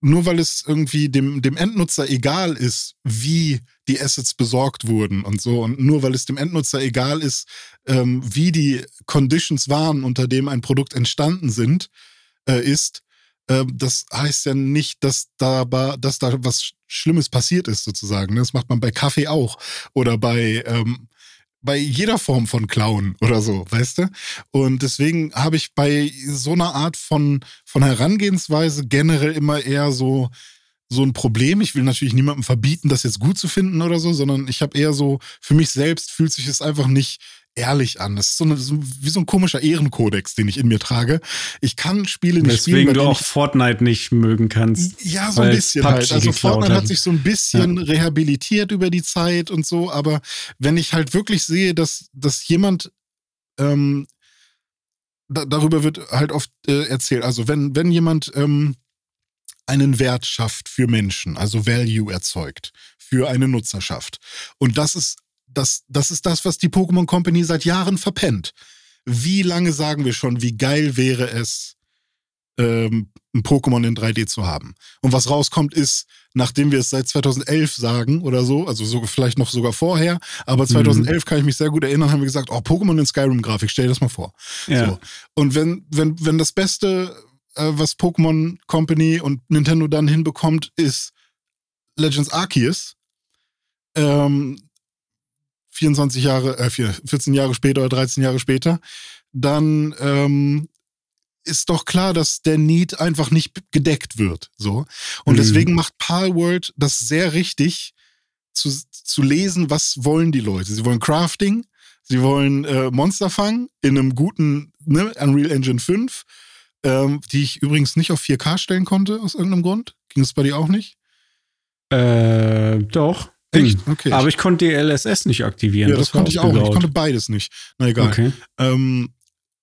nur weil es irgendwie dem, dem Endnutzer egal ist, wie die Assets besorgt wurden und so, und nur weil es dem Endnutzer egal ist, ähm, wie die Conditions waren, unter dem ein Produkt entstanden sind, äh, ist, äh, das heißt ja nicht, dass da, dass da was Schlimmes passiert ist, sozusagen. Das macht man bei Kaffee auch oder bei ähm, bei jeder Form von Klauen oder so, weißt du? Und deswegen habe ich bei so einer Art von, von Herangehensweise generell immer eher so, so ein Problem. Ich will natürlich niemandem verbieten, das jetzt gut zu finden oder so, sondern ich habe eher so, für mich selbst fühlt sich es einfach nicht ehrlich an. Das ist so, eine, so wie so ein komischer Ehrenkodex, den ich in mir trage. Ich kann Spiele nicht Deswegen spielen. Deswegen du auch Fortnite nicht mögen kannst. Ja, so ein bisschen halt. Also Fortnite hat sich so ein bisschen ja. rehabilitiert über die Zeit und so, aber wenn ich halt wirklich sehe, dass, dass jemand ähm, da, darüber wird halt oft äh, erzählt. Also wenn, wenn jemand ähm, einen Wert schafft für Menschen, also Value erzeugt für eine Nutzerschaft. Und das ist das, das ist das, was die Pokémon Company seit Jahren verpennt. Wie lange sagen wir schon, wie geil wäre es, ähm, ein Pokémon in 3D zu haben? Und was rauskommt ist, nachdem wir es seit 2011 sagen oder so, also so, vielleicht noch sogar vorher, aber 2011 mhm. kann ich mich sehr gut erinnern, haben wir gesagt, oh, Pokémon in Skyrim-Grafik, stell dir das mal vor. Ja. So. Und wenn, wenn, wenn das Beste, äh, was Pokémon Company und Nintendo dann hinbekommt, ist Legends Arceus, ähm, 24 Jahre, äh, 14 Jahre später oder 13 Jahre später, dann ähm, ist doch klar, dass der Need einfach nicht gedeckt wird. So. Und mhm. deswegen macht Palworld das sehr richtig, zu, zu lesen, was wollen die Leute. Sie wollen Crafting, sie wollen äh, Monster fangen in einem guten ne, Unreal Engine 5, ähm, die ich übrigens nicht auf 4K stellen konnte, aus irgendeinem Grund. Ging es bei dir auch nicht? Äh, doch. Echt? Okay. Aber ich konnte die LSS nicht aktivieren. Ja, das, das konnte ich auch nicht. Ich konnte beides nicht. Na egal. Okay. Ähm,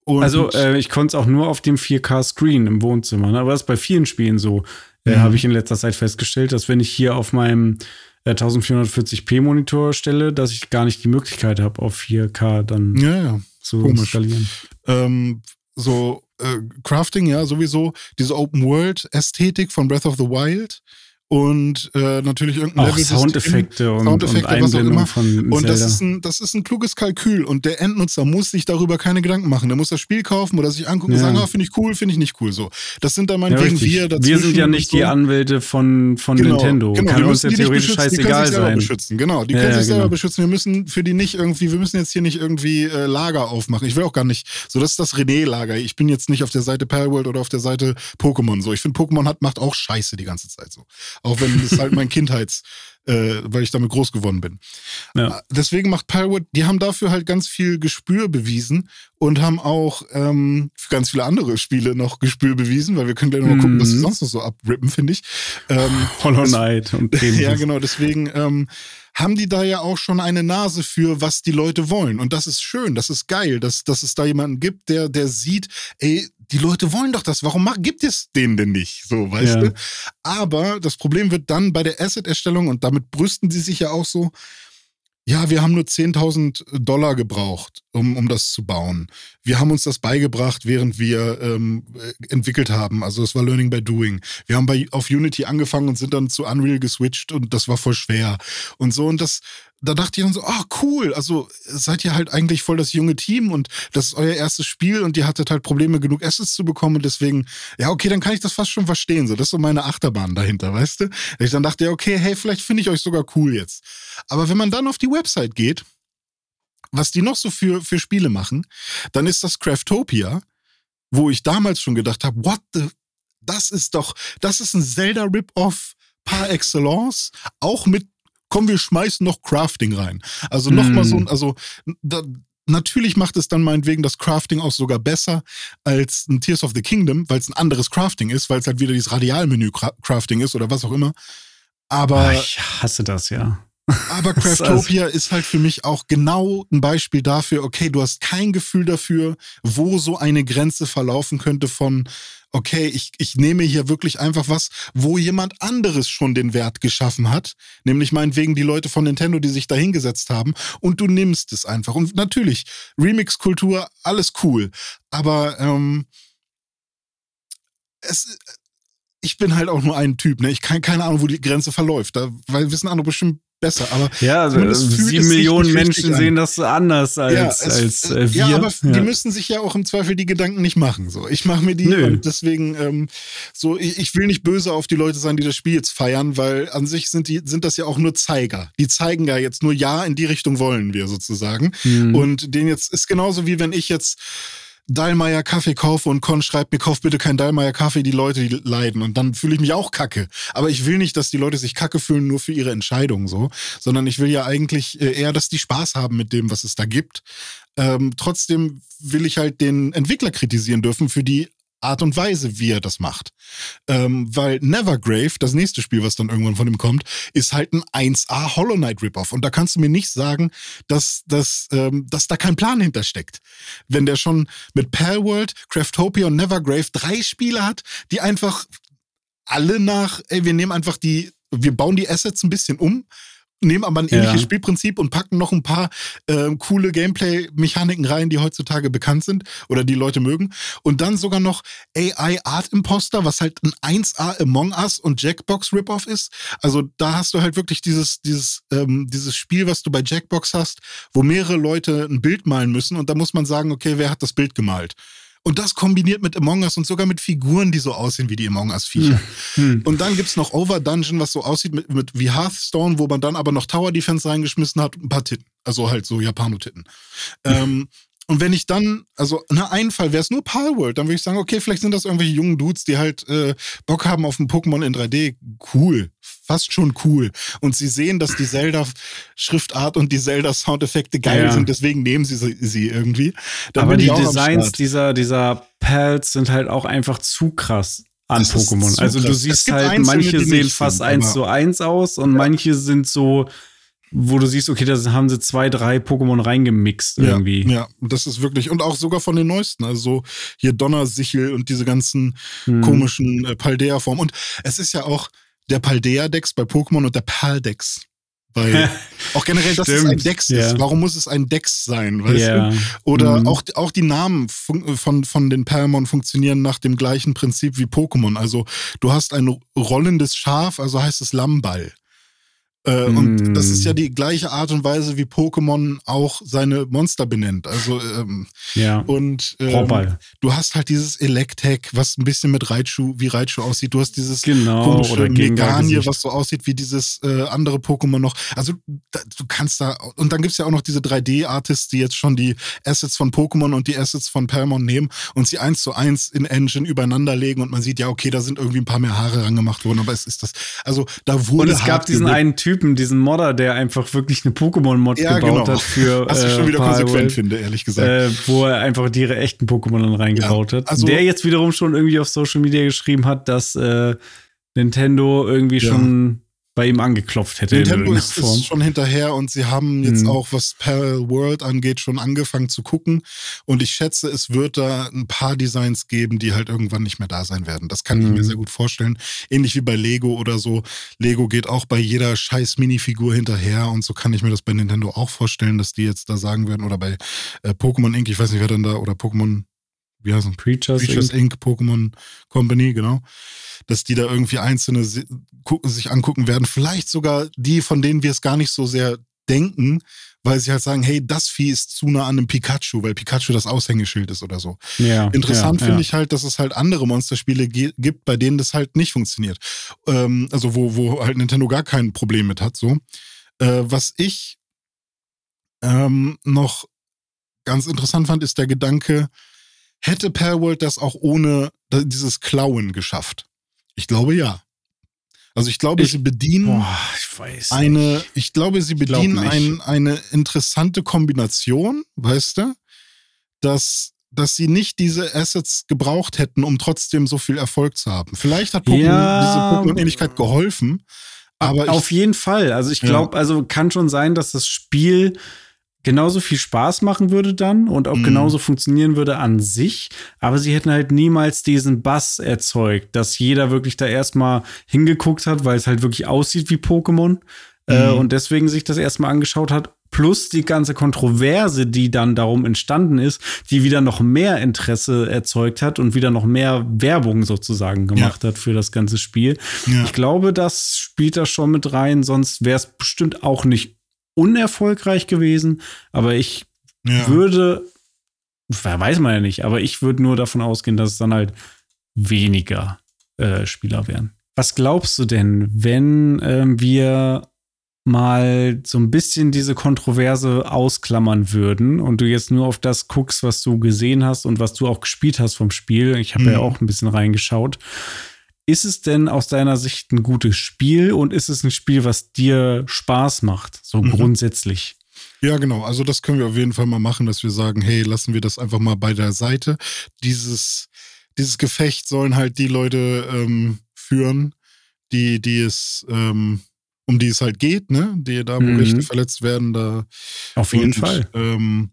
also äh, ich konnte es auch nur auf dem 4K-Screen im Wohnzimmer. Ne? Aber das ist bei vielen Spielen so. Äh, mhm. Habe ich in letzter Zeit festgestellt, dass wenn ich hier auf meinem äh, 1440p Monitor stelle, dass ich gar nicht die Möglichkeit habe, auf 4K dann ja, ja. zu Komisch. installieren. Ähm, so äh, Crafting, ja, sowieso. Diese Open World Ästhetik von Breath of the Wild und äh, natürlich irgendein Level Soundeffekte und, Soundeffekte, und was auch immer. Von und das ist, ein, das ist ein kluges Kalkül und der Endnutzer muss sich darüber keine Gedanken machen. Der muss das Spiel kaufen oder sich angucken ja. und sagen, ah, finde ich cool, finde ich nicht cool. So, das sind dann meinetwegen ja, wir dazwischen. Wir sind ja nicht so. die Anwälte von, von genau, Nintendo. Genau, Kann uns ja theoretisch scheißegal sein. Beschützen. Genau, die können ja, sich selber genau. beschützen. Wir müssen für die nicht irgendwie, wir müssen jetzt hier nicht irgendwie äh, Lager aufmachen. Ich will auch gar nicht, so das ist das René-Lager. Ich bin jetzt nicht auf der Seite Palworld oder auf der Seite Pokémon. So, ich finde Pokémon hat macht auch Scheiße die ganze Zeit so. Auch wenn es halt mein Kindheits, äh, weil ich damit groß geworden bin. Ja. Deswegen macht Palwood, die haben dafür halt ganz viel Gespür bewiesen und haben auch ähm, für ganz viele andere Spiele noch Gespür bewiesen, weil wir können gleich noch mal gucken, was sie mhm. sonst noch so abrippen, finde ich. Ähm, Hollow Knight und Themen. Ja, genau, deswegen ähm, haben die da ja auch schon eine Nase für, was die Leute wollen. Und das ist schön, das ist geil, dass, dass es da jemanden gibt, der, der sieht, ey, die Leute wollen doch das. Warum gibt es denen denn nicht? So, weißt ja. du? Aber das Problem wird dann bei der Asset-Erstellung und damit brüsten sie sich ja auch so. Ja, wir haben nur 10.000 Dollar gebraucht, um, um das zu bauen. Wir haben uns das beigebracht, während wir ähm, entwickelt haben. Also es war Learning by Doing. Wir haben bei, auf Unity angefangen und sind dann zu Unreal geswitcht und das war voll schwer. Und so, und das, da dachte ich dann so, ah, oh, cool, also seid ihr halt eigentlich voll das junge Team und das ist euer erstes Spiel und ihr hattet halt Probleme, genug Assets zu bekommen und deswegen, ja, okay, dann kann ich das fast schon verstehen. So, das ist so meine Achterbahn dahinter, weißt du? Ich dann dachte, okay, hey, vielleicht finde ich euch sogar cool jetzt. Aber wenn man dann auf die Website geht, was die noch so für, für Spiele machen, dann ist das Craftopia, wo ich damals schon gedacht habe, what the, das ist doch, das ist ein Zelda-Rip-Off par excellence, auch mit komm, wir schmeißen noch Crafting rein. Also mm. nochmal so, also da, natürlich macht es dann meinetwegen das Crafting auch sogar besser als ein Tears of the Kingdom, weil es ein anderes Crafting ist, weil es halt wieder dieses Radialmenü-Crafting ist oder was auch immer. Aber. Ach, ich hasse das, ja. Aber Craftopia ist halt für mich auch genau ein Beispiel dafür, okay, du hast kein Gefühl dafür, wo so eine Grenze verlaufen könnte von, okay, ich, ich nehme hier wirklich einfach was, wo jemand anderes schon den Wert geschaffen hat, nämlich meinetwegen die Leute von Nintendo, die sich da hingesetzt haben, und du nimmst es einfach. Und natürlich, Remix-Kultur, alles cool, aber ähm, es, ich bin halt auch nur ein Typ, ne? Ich kann keine Ahnung, wo die Grenze verläuft. Da weil wissen andere bestimmt besser. Aber ja, also sieben Millionen Menschen sehen das anders als, ja, es, als äh, wir. Ja, aber ja. die müssen sich ja auch im Zweifel die Gedanken nicht machen. So, ich mache mir die Nö. und deswegen ähm, so, ich, ich, will nicht böse auf die Leute sein, die das Spiel jetzt feiern, weil an sich sind die sind das ja auch nur Zeiger. Die zeigen ja jetzt nur ja in die Richtung wollen wir sozusagen. Mhm. Und den jetzt ist genauso wie wenn ich jetzt Dallmayr Kaffee kaufe und Con schreibt mir, kauf bitte kein Dallmayr Kaffee, die Leute, die leiden. Und dann fühle ich mich auch kacke. Aber ich will nicht, dass die Leute sich kacke fühlen nur für ihre Entscheidung so, sondern ich will ja eigentlich äh, eher, dass die Spaß haben mit dem, was es da gibt. Ähm, trotzdem will ich halt den Entwickler kritisieren dürfen für die Art und Weise, wie er das macht. Ähm, weil Nevergrave, das nächste Spiel, was dann irgendwann von ihm kommt, ist halt ein 1A Hollow Knight Rip-Off. Und da kannst du mir nicht sagen, dass, dass, ähm, dass da kein Plan hintersteckt. Wenn der schon mit Palworld, Craftopia und Nevergrave drei Spiele hat, die einfach alle nach, ey, wir nehmen einfach die, wir bauen die Assets ein bisschen um, nehmen aber ein ähnliches ja. Spielprinzip und packen noch ein paar äh, coole Gameplay-Mechaniken rein, die heutzutage bekannt sind oder die Leute mögen. Und dann sogar noch AI Art Imposter, was halt ein 1A Among Us und Jackbox Rip-Off ist. Also da hast du halt wirklich dieses, dieses, ähm, dieses Spiel, was du bei Jackbox hast, wo mehrere Leute ein Bild malen müssen und da muss man sagen, okay, wer hat das Bild gemalt? Und das kombiniert mit Among Us und sogar mit Figuren, die so aussehen wie die Among Us-Viecher. Hm. Und dann gibt's noch Over Dungeon, was so aussieht mit, mit wie Hearthstone, wo man dann aber noch Tower Defense reingeschmissen hat und ein paar Titten. Also halt so Japano-Titten. ähm, und wenn ich dann, also na, einen Fall wäre es nur Palworld, dann würde ich sagen, okay, vielleicht sind das irgendwelche jungen Dudes, die halt äh, Bock haben auf ein Pokémon in 3D. Cool, fast schon cool. Und sie sehen, dass die Zelda-Schriftart und die Zelda-Soundeffekte geil ja. sind, deswegen nehmen sie sie irgendwie. Dann Aber die Designs dieser, dieser Pals sind halt auch einfach zu krass an Pokémon. Also du siehst halt, manche sehen fast eins zu eins aus und ja. manche sind so wo du siehst, okay, da haben sie zwei, drei Pokémon reingemixt irgendwie. Ja, das ist wirklich, und auch sogar von den neuesten, also so hier Donnersichel und diese ganzen hm. komischen äh, Paldea-Formen. Und es ist ja auch der Paldea-Dex bei Pokémon und der Pal-Dex weil auch generell, dass es ein Dex ist. Ja. Warum muss es ein Dex sein? Weißt ja. du? Oder mhm. auch, auch die Namen von, von den Permon funktionieren nach dem gleichen Prinzip wie Pokémon. Also du hast ein rollendes Schaf, also heißt es Lammball. Äh, mm. Und das ist ja die gleiche Art und Weise, wie Pokémon auch seine Monster benennt. Also, ähm, ja. Und ähm, du hast halt dieses Electek, was ein bisschen mit Raichu, wie Raichu aussieht. Du hast dieses genau, komische Meganie, was so aussieht wie dieses äh, andere Pokémon noch. Also, da, du kannst da, und dann gibt's ja auch noch diese 3D-Artists, die jetzt schon die Assets von Pokémon und die Assets von Palmon nehmen und sie eins zu eins in Engine übereinander legen und man sieht, ja, okay, da sind irgendwie ein paar mehr Haare rangemacht worden, aber es ist das, also da wurde. Und es gab diesen einen Typ, Typen, diesen Modder, der einfach wirklich eine Pokémon-Mod ja, gebaut genau. hat für. Was ich schon wieder äh, konsequent finde, ehrlich gesagt. Äh, wo er einfach die echten Pokémon dann reingebaut ja, hat. Also, der jetzt wiederum schon irgendwie auf Social Media geschrieben hat, dass äh, Nintendo irgendwie ja. schon bei ihm angeklopft hätte. Nintendo in ist, ist, schon hinterher und sie haben jetzt mhm. auch, was Parallel World angeht, schon angefangen zu gucken. Und ich schätze, es wird da ein paar Designs geben, die halt irgendwann nicht mehr da sein werden. Das kann mhm. ich mir mhm. sehr gut vorstellen. Ähnlich wie bei Lego oder so. Lego geht auch bei jeder scheiß Minifigur hinterher und so kann ich mir das bei Nintendo auch vorstellen, dass die jetzt da sagen werden. Oder bei äh, Pokémon Inc., ich weiß nicht, wer denn da, oder Pokémon, wie heißen Preachers, Preachers Inc., Inc. Pokémon Company, genau dass die da irgendwie einzelne sich angucken werden. Vielleicht sogar die, von denen wir es gar nicht so sehr denken, weil sie halt sagen, hey, das Vieh ist zu nah an einem Pikachu, weil Pikachu das Aushängeschild ist oder so. Ja, Interessant ja, finde ja. ich halt, dass es halt andere Monsterspiele gibt, bei denen das halt nicht funktioniert. Ähm, also wo, wo halt Nintendo gar kein Problem mit hat. So. Äh, was ich ähm, noch ganz interessant fand, ist der Gedanke, hätte Palworld das auch ohne dieses Klauen geschafft? Ich glaube ja. Also ich glaube, ich, sie bedienen boah, ich eine, ich glaube, sie bedienen glaub ein, eine interessante Kombination, weißt du, dass, dass sie nicht diese Assets gebraucht hätten, um trotzdem so viel Erfolg zu haben. Vielleicht hat Pokémon, ja, diese Pokémon-Ähnlichkeit geholfen. Aber auf ich, jeden Fall. Also ich glaube, ja. also kann schon sein, dass das Spiel genauso viel Spaß machen würde dann und auch mhm. genauso funktionieren würde an sich, aber sie hätten halt niemals diesen Bass erzeugt, dass jeder wirklich da erstmal hingeguckt hat, weil es halt wirklich aussieht wie Pokémon äh, mhm. äh, und deswegen sich das erstmal angeschaut hat. Plus die ganze Kontroverse, die dann darum entstanden ist, die wieder noch mehr Interesse erzeugt hat und wieder noch mehr Werbung sozusagen gemacht ja. hat für das ganze Spiel. Ja. Ich glaube, das spielt da schon mit rein, sonst wäre es bestimmt auch nicht unerfolgreich gewesen, aber ich ja. würde, weiß man ja nicht, aber ich würde nur davon ausgehen, dass es dann halt weniger äh, Spieler wären. Was glaubst du denn, wenn ähm, wir mal so ein bisschen diese Kontroverse ausklammern würden und du jetzt nur auf das guckst, was du gesehen hast und was du auch gespielt hast vom Spiel. Ich habe mhm. ja auch ein bisschen reingeschaut. Ist es denn aus deiner Sicht ein gutes Spiel und ist es ein Spiel, was dir Spaß macht, so mhm. grundsätzlich? Ja, genau. Also das können wir auf jeden Fall mal machen, dass wir sagen, hey, lassen wir das einfach mal bei der Seite. Dieses, dieses Gefecht sollen halt die Leute ähm, führen, die, die es, ähm, um die es halt geht, ne? Die da, wo mhm. Rechte verletzt werden, da. Auf jeden und, Fall. Ähm,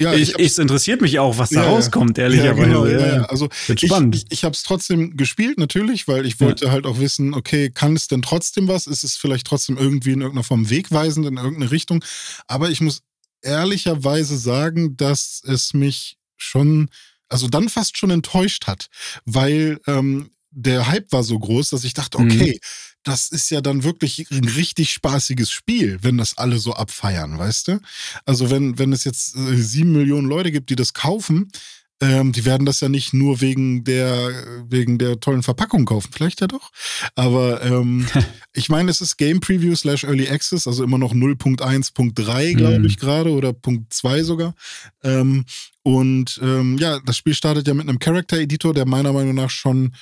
ja, ich, ich es interessiert mich auch, was da ja, rauskommt, ehrlicherweise. Ja, genau, ja. Also Wird spannend. Ich, ich, ich habe es trotzdem gespielt, natürlich, weil ich wollte halt auch wissen, okay, kann es denn trotzdem was? Ist es vielleicht trotzdem irgendwie in irgendeiner Form wegweisend in irgendeine Richtung? Aber ich muss ehrlicherweise sagen, dass es mich schon, also dann fast schon enttäuscht hat, weil ähm, der Hype war so groß, dass ich dachte, mhm. okay, mhm das ist ja dann wirklich ein richtig spaßiges Spiel, wenn das alle so abfeiern, weißt du? Also wenn, wenn es jetzt äh, sieben Millionen Leute gibt, die das kaufen, ähm, die werden das ja nicht nur wegen der, wegen der tollen Verpackung kaufen, vielleicht ja doch. Aber ähm, ich meine, es ist Game Preview slash Early Access, also immer noch 0.1.3, glaube mhm. ich gerade, oder Punkt 2 sogar. Ähm, und ähm, ja, das Spiel startet ja mit einem Character Editor, der meiner Meinung nach schon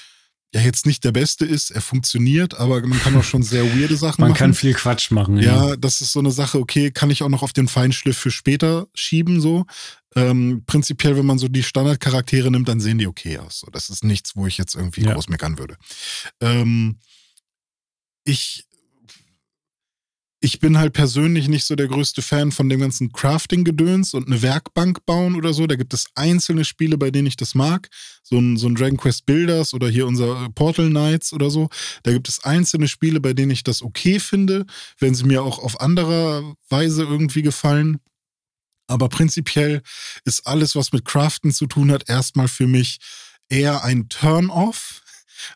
ja jetzt nicht der beste ist. Er funktioniert, aber man kann auch schon sehr weirde Sachen man machen. Man kann viel Quatsch machen. Ja. ja, das ist so eine Sache, okay, kann ich auch noch auf den Feinschliff für später schieben, so. Ähm, prinzipiell, wenn man so die Standardcharaktere nimmt, dann sehen die okay aus. So, das ist nichts, wo ich jetzt irgendwie ja. groß meckern würde. Ähm, ich ich bin halt persönlich nicht so der größte Fan von dem ganzen Crafting-Gedöns und eine Werkbank bauen oder so. Da gibt es einzelne Spiele, bei denen ich das mag. So ein, so ein Dragon Quest Builders oder hier unser Portal Knights oder so. Da gibt es einzelne Spiele, bei denen ich das okay finde, wenn sie mir auch auf anderer Weise irgendwie gefallen. Aber prinzipiell ist alles, was mit Craften zu tun hat, erstmal für mich eher ein Turn-off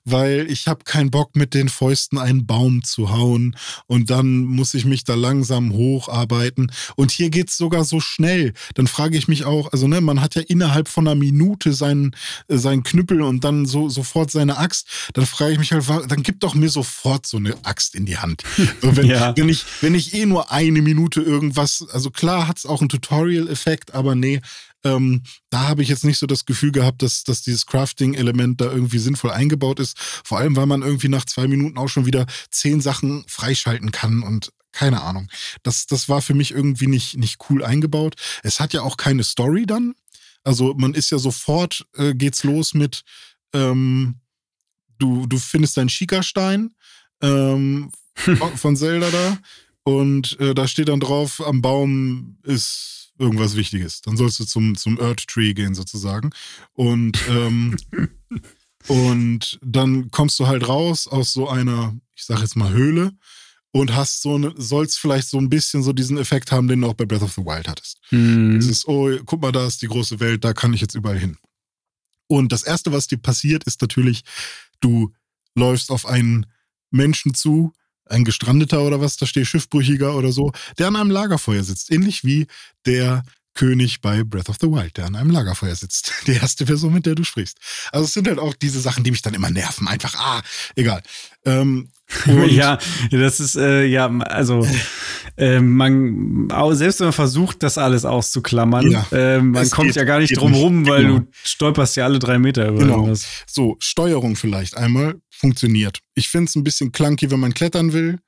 weil ich habe keinen Bock mit den Fäusten einen Baum zu hauen und dann muss ich mich da langsam hocharbeiten und hier geht's sogar so schnell. Dann frage ich mich auch, also ne, man hat ja innerhalb von einer Minute seinen äh, seinen Knüppel und dann so sofort seine Axt. Dann frage ich mich halt, dann gib doch mir sofort so eine Axt in die Hand. So, wenn, ja. wenn ich wenn ich eh nur eine Minute irgendwas, also klar hat's auch einen Tutorial-Effekt, aber nee, ähm, da habe ich jetzt nicht so das Gefühl gehabt, dass, dass dieses Crafting-Element da irgendwie sinnvoll eingebaut ist. Vor allem, weil man irgendwie nach zwei Minuten auch schon wieder zehn Sachen freischalten kann und keine Ahnung. Das, das war für mich irgendwie nicht, nicht cool eingebaut. Es hat ja auch keine Story dann. Also man ist ja sofort, äh, geht's los mit, ähm, du, du findest deinen Schikastein ähm, von Zelda da und äh, da steht dann drauf, am Baum ist irgendwas Wichtiges. Dann sollst du zum, zum Earth Tree gehen, sozusagen. Und, ähm, und dann kommst du halt raus aus so einer, ich sag jetzt mal, Höhle und hast so eine, sollst vielleicht so ein bisschen so diesen Effekt haben, den du auch bei Breath of the Wild hattest. Mhm. Es ist, oh, guck mal, da ist die große Welt, da kann ich jetzt überall hin. Und das erste, was dir passiert, ist natürlich, du läufst auf einen Menschen zu, ein Gestrandeter oder was, da steht Schiffbrüchiger oder so, der an einem Lagerfeuer sitzt. Ähnlich wie der König bei Breath of the Wild, der an einem Lagerfeuer sitzt. Die erste Person, mit der du sprichst. Also es sind halt auch diese Sachen, die mich dann immer nerven. Einfach, ah, egal. Ähm, ja, das ist, äh, ja, also äh, man, auch selbst wenn man versucht, das alles auszuklammern, ja, äh, man kommt geht, ja gar nicht drum rum, weil genau. du stolperst ja alle drei Meter über genau. irgendwas. So, Steuerung vielleicht einmal funktioniert. Ich finde es ein bisschen clunky, wenn man klettern will.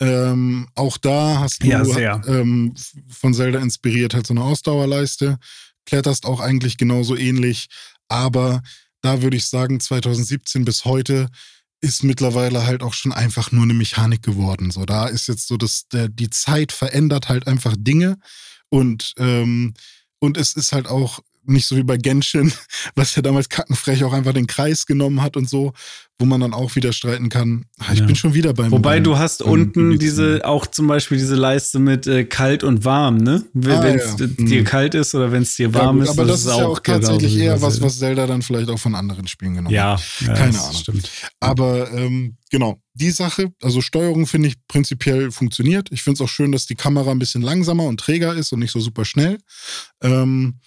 Ähm, auch da hast du ja, ähm, von Zelda inspiriert halt so eine Ausdauerleiste. Kletterst auch eigentlich genauso ähnlich. Aber da würde ich sagen, 2017 bis heute ist mittlerweile halt auch schon einfach nur eine Mechanik geworden. So, da ist jetzt so, dass der, die Zeit verändert halt einfach Dinge und, ähm, und es ist halt auch nicht so wie bei Genshin, was ja damals kackenfrech auch einfach den Kreis genommen hat und so, wo man dann auch wieder streiten kann. Ah, ich ja. bin schon wieder beim. Wobei beim, du hast beim unten diese, auch zum Beispiel diese Leiste mit äh, kalt und warm, ne? Wenn ah, es ja. dir mhm. kalt ist oder wenn es dir warm ja, ist. Aber das, das ist ja auch tatsächlich eher was, was Zelda dann vielleicht auch von anderen Spielen genommen ja, hat. Keine Ahnung. Stimmt. Aber ähm, genau, die Sache, also Steuerung finde ich prinzipiell funktioniert. Ich finde es auch schön, dass die Kamera ein bisschen langsamer und träger ist und nicht so super schnell. Ähm,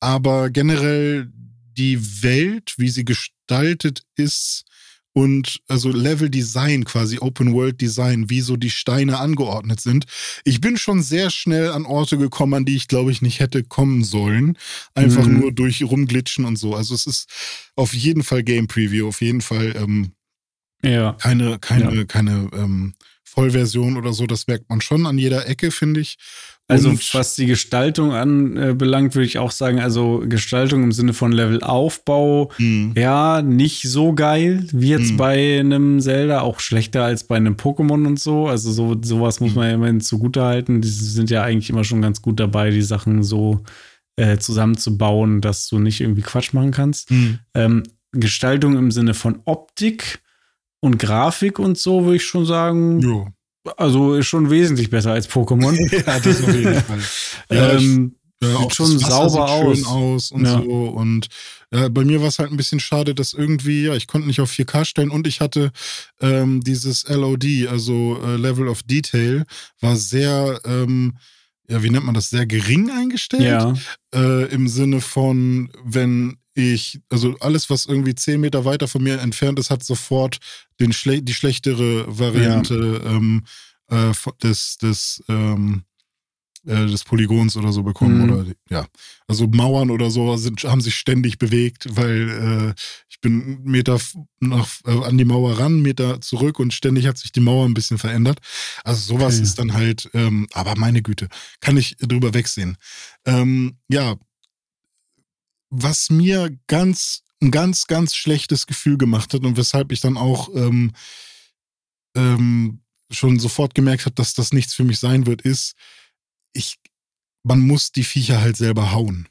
aber generell die Welt, wie sie gestaltet ist und also Level Design quasi, Open World Design, wie so die Steine angeordnet sind. Ich bin schon sehr schnell an Orte gekommen, an die ich glaube ich nicht hätte kommen sollen. Einfach mhm. nur durch rumglitschen und so. Also es ist auf jeden Fall Game Preview, auf jeden Fall ähm, ja. keine, keine, ja. keine ähm, Vollversion oder so. Das merkt man schon an jeder Ecke, finde ich. Also was die Gestaltung anbelangt, würde ich auch sagen, also Gestaltung im Sinne von Levelaufbau, mhm. ja, nicht so geil wie jetzt mhm. bei einem Zelda, auch schlechter als bei einem Pokémon und so. Also so, sowas muss mhm. man ja immerhin zugutehalten. Die sind ja eigentlich immer schon ganz gut dabei, die Sachen so äh, zusammenzubauen, dass du nicht irgendwie Quatsch machen kannst. Mhm. Ähm, Gestaltung im Sinne von Optik und Grafik und so, würde ich schon sagen. Ja also ist schon wesentlich besser als Pokémon. ja, das auf jeden Fall. Ja, ähm, ja, sieht schon sauber sieht aus. Schön aus und ja. so. Und äh, bei mir war es halt ein bisschen schade, dass irgendwie, ja, ich konnte nicht auf 4K stellen und ich hatte ähm, dieses LOD, also äh, Level of Detail, war sehr, ähm, ja, wie nennt man das, sehr gering eingestellt. Ja. Äh, Im Sinne von, wenn ich, also alles, was irgendwie zehn Meter weiter von mir entfernt ist, hat sofort den schle die schlechtere Variante ja. ähm, äh, des, des, ähm, äh, des Polygons oder so bekommen. Mhm. Oder ja. Also Mauern oder so sind, haben sich ständig bewegt, weil äh, ich bin Meter nach, äh, an die Mauer ran, Meter zurück und ständig hat sich die Mauer ein bisschen verändert. Also sowas okay. ist dann halt, ähm, aber meine Güte, kann ich drüber wegsehen. Ähm, ja, was mir ganz, ein ganz, ganz schlechtes Gefühl gemacht hat und weshalb ich dann auch ähm, ähm, schon sofort gemerkt habe, dass das nichts für mich sein wird, ist, ich, man muss die Viecher halt selber hauen.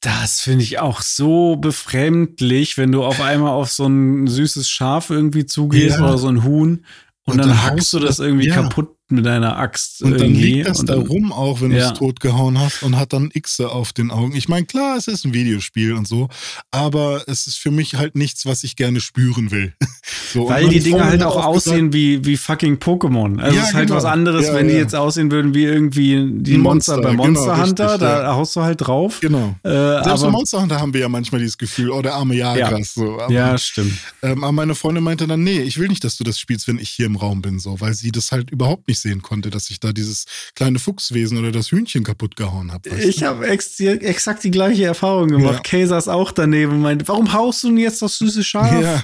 Das finde ich auch so befremdlich, wenn du auf einmal auf so ein süßes Schaf irgendwie zugehst ja. oder so ein Huhn und, und dann, dann hackst du das irgendwie ja. kaputt mit deiner Axt. Und dann liegt das da rum auch, wenn ja. du es totgehauen hast und hat dann Xe auf den Augen. Ich meine, klar, es ist ein Videospiel und so, aber es ist für mich halt nichts, was ich gerne spüren will. so, Weil die Dinge halt auch aussehen wie, wie fucking Pokémon. Also ja, es ist halt genau. was anderes, ja, wenn die jetzt aussehen würden wie irgendwie die Monster, Monster bei Monster genau, Hunter, richtig, da haust du halt drauf. Genau. Äh, Selbst bei Monster Hunter haben wir ja manchmal dieses Gefühl, oh, der arme Jagras. So. Aber, ja, stimmt. Ähm, aber meine Freundin meinte dann, nee, ich will nicht, dass du das spielst, wenn ich hier im Raum bin, so, weil sie das halt überhaupt nicht sehen konnte, dass ich da dieses kleine Fuchswesen oder das Hühnchen kaputt gehauen habe. Ich habe ex exakt die gleiche Erfahrung gemacht. Ja. Kay saß auch daneben und meinte, warum haust du denn jetzt das süße Schaf? Ja.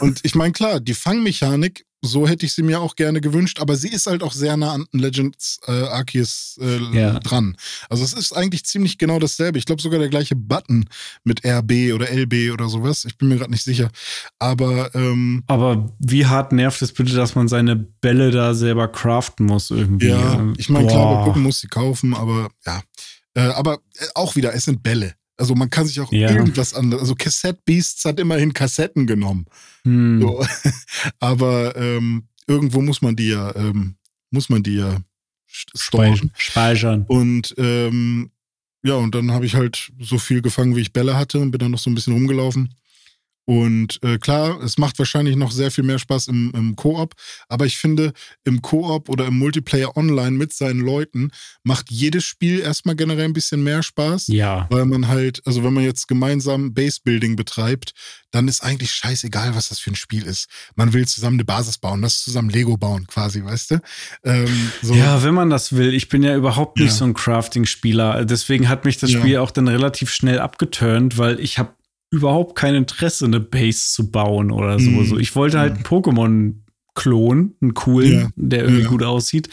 Und ich meine, klar, die Fangmechanik so hätte ich sie mir auch gerne gewünscht, aber sie ist halt auch sehr nah an Legends äh, Arceus äh, ja. dran. Also es ist eigentlich ziemlich genau dasselbe. Ich glaube sogar der gleiche Button mit RB oder LB oder sowas. Ich bin mir gerade nicht sicher. Aber ähm, aber wie hart nervt es bitte, dass man seine Bälle da selber craften muss irgendwie? Ja, ich meine klar, man gucken muss sie kaufen, aber ja. Äh, aber äh, auch wieder, es sind Bälle. Also man kann sich auch ja. irgendwas anderes. Also Cassette Beasts hat immerhin Kassetten genommen. Hm. So. Aber ähm, irgendwo muss man die ja, ähm, muss man die ja speichern. speichern. Und ähm, ja, und dann habe ich halt so viel gefangen, wie ich Bälle hatte und bin dann noch so ein bisschen rumgelaufen. Und äh, klar, es macht wahrscheinlich noch sehr viel mehr Spaß im, im Koop, aber ich finde, im Koop oder im Multiplayer online mit seinen Leuten macht jedes Spiel erstmal generell ein bisschen mehr Spaß. Ja. Weil man halt, also wenn man jetzt gemeinsam Base-Building betreibt, dann ist eigentlich scheißegal, was das für ein Spiel ist. Man will zusammen eine Basis bauen, das zusammen Lego bauen, quasi, weißt du? Ähm, so. Ja, wenn man das will. Ich bin ja überhaupt nicht ja. so ein Crafting-Spieler. Deswegen hat mich das Spiel ja. auch dann relativ schnell abgeturnt, weil ich habe überhaupt kein Interesse, eine Base zu bauen oder so. So ich wollte halt einen Pokémon Klon, einen coolen, ja. der irgendwie ja. gut aussieht.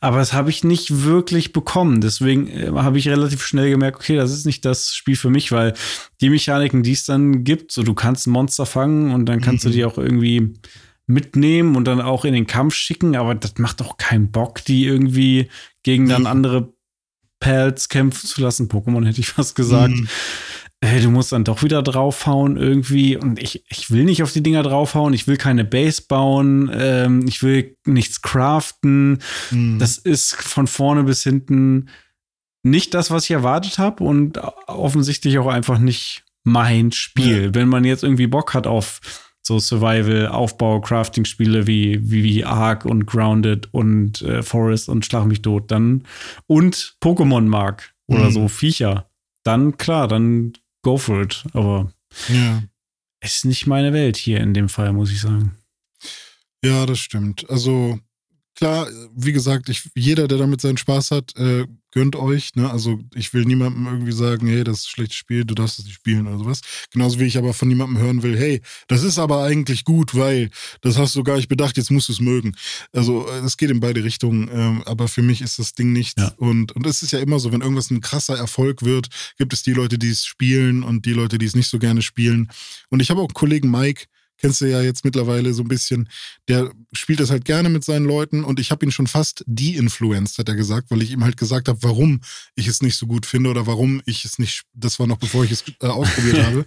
Aber das habe ich nicht wirklich bekommen. Deswegen äh, habe ich relativ schnell gemerkt, okay, das ist nicht das Spiel für mich, weil die Mechaniken, die es dann gibt, so du kannst ein Monster fangen und dann kannst mhm. du die auch irgendwie mitnehmen und dann auch in den Kampf schicken, aber das macht doch keinen Bock, die irgendwie gegen dann andere Pals kämpfen zu lassen. Pokémon hätte ich fast gesagt. Mhm hey, du musst dann doch wieder draufhauen irgendwie. Und ich, ich will nicht auf die Dinger draufhauen, ich will keine Base bauen, ähm, ich will nichts craften. Mhm. Das ist von vorne bis hinten nicht das, was ich erwartet habe und offensichtlich auch einfach nicht mein Spiel. Ja. Wenn man jetzt irgendwie Bock hat auf so Survival, Aufbau, Crafting-Spiele wie, wie, wie Ark und Grounded und äh, Forest und Schlag mich tot, dann und Pokémon mag oder mhm. so Viecher, dann klar, dann go for it. Aber ja. es ist nicht meine Welt hier in dem Fall, muss ich sagen. Ja, das stimmt. Also klar, wie gesagt, ich, jeder, der damit seinen Spaß hat, äh, gönnt euch. Ne? Also ich will niemandem irgendwie sagen, hey, das ist ein schlechtes Spiel, du darfst es nicht spielen oder sowas. Genauso wie ich aber von niemandem hören will, hey, das ist aber eigentlich gut, weil das hast du gar nicht bedacht, jetzt musst du es mögen. Also äh, es geht in beide Richtungen, ähm, aber für mich ist das Ding nichts. Ja. Und, und es ist ja immer so, wenn irgendwas ein krasser Erfolg wird, gibt es die Leute, die es spielen und die Leute, die es nicht so gerne spielen. Und ich habe auch einen Kollegen Mike, kennst du ja jetzt mittlerweile so ein bisschen, der spielt das halt gerne mit seinen Leuten und ich habe ihn schon fast de-influenced, hat er gesagt, weil ich ihm halt gesagt habe, warum ich es nicht so gut finde oder warum ich es nicht, das war noch bevor ich es äh, ausprobiert habe.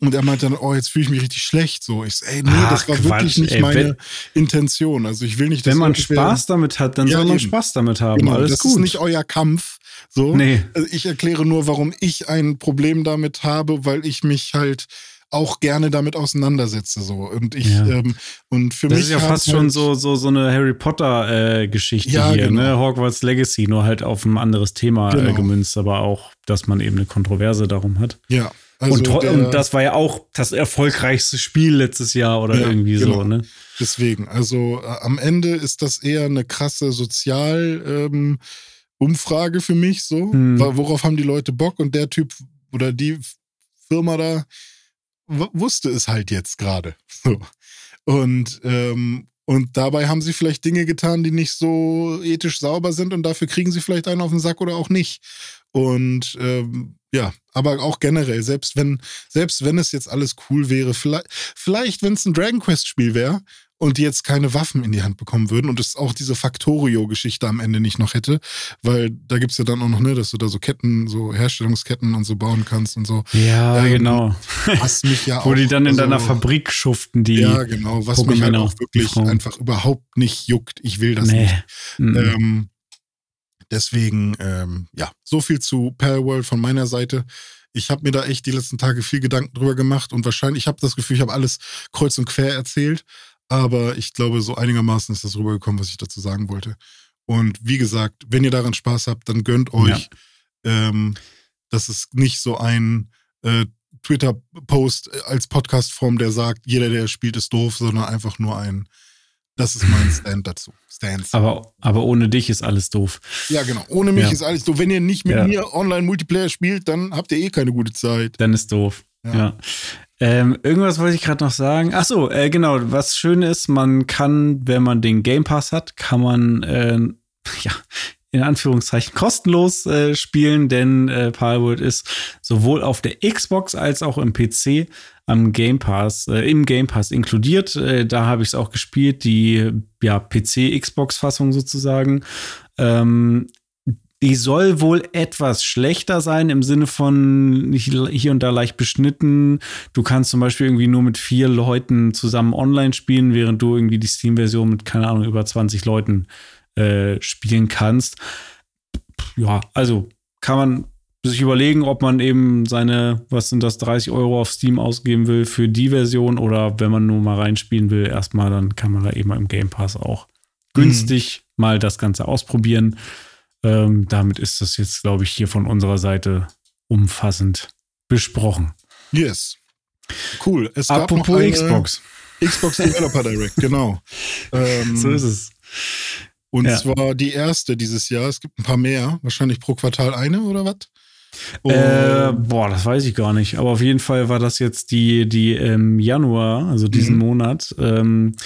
Und er meinte dann, oh, jetzt fühle ich mich richtig schlecht. So, ich so, ey, nee, Ach, das war Quatsch, wirklich nicht ey, meine wenn, Intention. Also ich will nicht, dass Wenn man Spaß damit hat, dann ja, soll man eben. Spaß damit haben. Genau, Alles das gut. ist nicht euer Kampf. So. Nee. Also ich erkläre nur, warum ich ein Problem damit habe, weil ich mich halt auch gerne damit auseinandersetze. So. Und ich, ja. ähm, und für das mich. Das ist ja fast halt schon so, so, so eine Harry Potter-Geschichte äh, ja, hier, genau. ne? Hogwarts Legacy, nur halt auf ein anderes Thema äh, genau. äh, gemünzt, aber auch, dass man eben eine Kontroverse darum hat. Ja. Also und, der, und, das war ja auch das erfolgreichste Spiel letztes Jahr oder ja, irgendwie genau. so, ne? Deswegen, also äh, am Ende ist das eher eine krasse Sozial- ähm, Umfrage für mich so. Hm. Worauf haben die Leute Bock? Und der Typ oder die Firma da wusste es halt jetzt gerade. So. Und, ähm, und dabei haben sie vielleicht Dinge getan, die nicht so ethisch sauber sind und dafür kriegen sie vielleicht einen auf den Sack oder auch nicht. Und ähm, ja, aber auch generell, selbst wenn, selbst wenn es jetzt alles cool wäre, vielleicht, vielleicht wenn es ein Dragon Quest-Spiel wäre und die jetzt keine Waffen in die Hand bekommen würden und es auch diese Factorio-Geschichte am Ende nicht noch hätte, weil da gibt es ja dann auch noch, ne, dass du da so Ketten, so Herstellungsketten und so bauen kannst und so. Ja, ähm, genau. Was mich ja Wo auch, die dann in also, deiner Fabrik schuften, die. Ja, genau, was mich halt auch wirklich Frauen. einfach überhaupt nicht juckt. Ich will das Nee. nicht. Mhm. Ähm, deswegen, ähm, ja, so viel zu Palworld von meiner Seite. Ich habe mir da echt die letzten Tage viel Gedanken drüber gemacht und wahrscheinlich, ich habe das Gefühl, ich habe alles kreuz und quer erzählt, aber ich glaube, so einigermaßen ist das rübergekommen, was ich dazu sagen wollte. Und wie gesagt, wenn ihr daran Spaß habt, dann gönnt euch. Ähm, das ist nicht so ein äh, Twitter-Post als Podcast-Form, der sagt, jeder, der spielt, ist doof, sondern einfach nur ein, das ist mein Stand dazu. Stance. aber, aber ohne dich ist alles doof. Ja, genau. Ohne mich Ja. ist alles so. Wenn ihr nicht mit Ja. mir Online-Multiplayer spielt, dann habt ihr eh keine gute Zeit. Dann ist doof. Ja. Ja. Ähm, irgendwas wollte ich gerade noch sagen. Ach so, äh, genau. Was schön ist, man kann, wenn man den Game Pass hat, kann man äh, ja in Anführungszeichen kostenlos äh, spielen, denn äh, Palworld ist sowohl auf der Xbox als auch im PC am Game Pass, äh, im Game Pass inkludiert. Äh, da habe ich es auch gespielt, die ja, PC-Xbox-Fassung sozusagen. Ähm, die soll wohl etwas schlechter sein im Sinne von hier und da leicht beschnitten. Du kannst zum Beispiel irgendwie nur mit vier Leuten zusammen online spielen, während du irgendwie die Steam-Version mit, keine Ahnung, über 20 Leuten äh, spielen kannst. Ja, also kann man sich überlegen, ob man eben seine, was sind das, 30 Euro auf Steam ausgeben will für die Version oder wenn man nur mal reinspielen will, erstmal, dann kann man da eben im Game Pass auch günstig mal das Ganze ausprobieren. Ähm, damit ist das jetzt, glaube ich, hier von unserer Seite umfassend besprochen. Yes. Cool. Es gab Apropos noch eine Xbox. Xbox Developer Direct, genau. Ähm, So ist es. Und Ja. zwar die erste dieses Jahr. Es gibt ein paar mehr. Wahrscheinlich pro Quartal eine oder was? Äh, boah, das weiß ich gar nicht. Aber auf jeden Fall war das jetzt die, die im Januar, also diesen Mhm. Monat, ähm,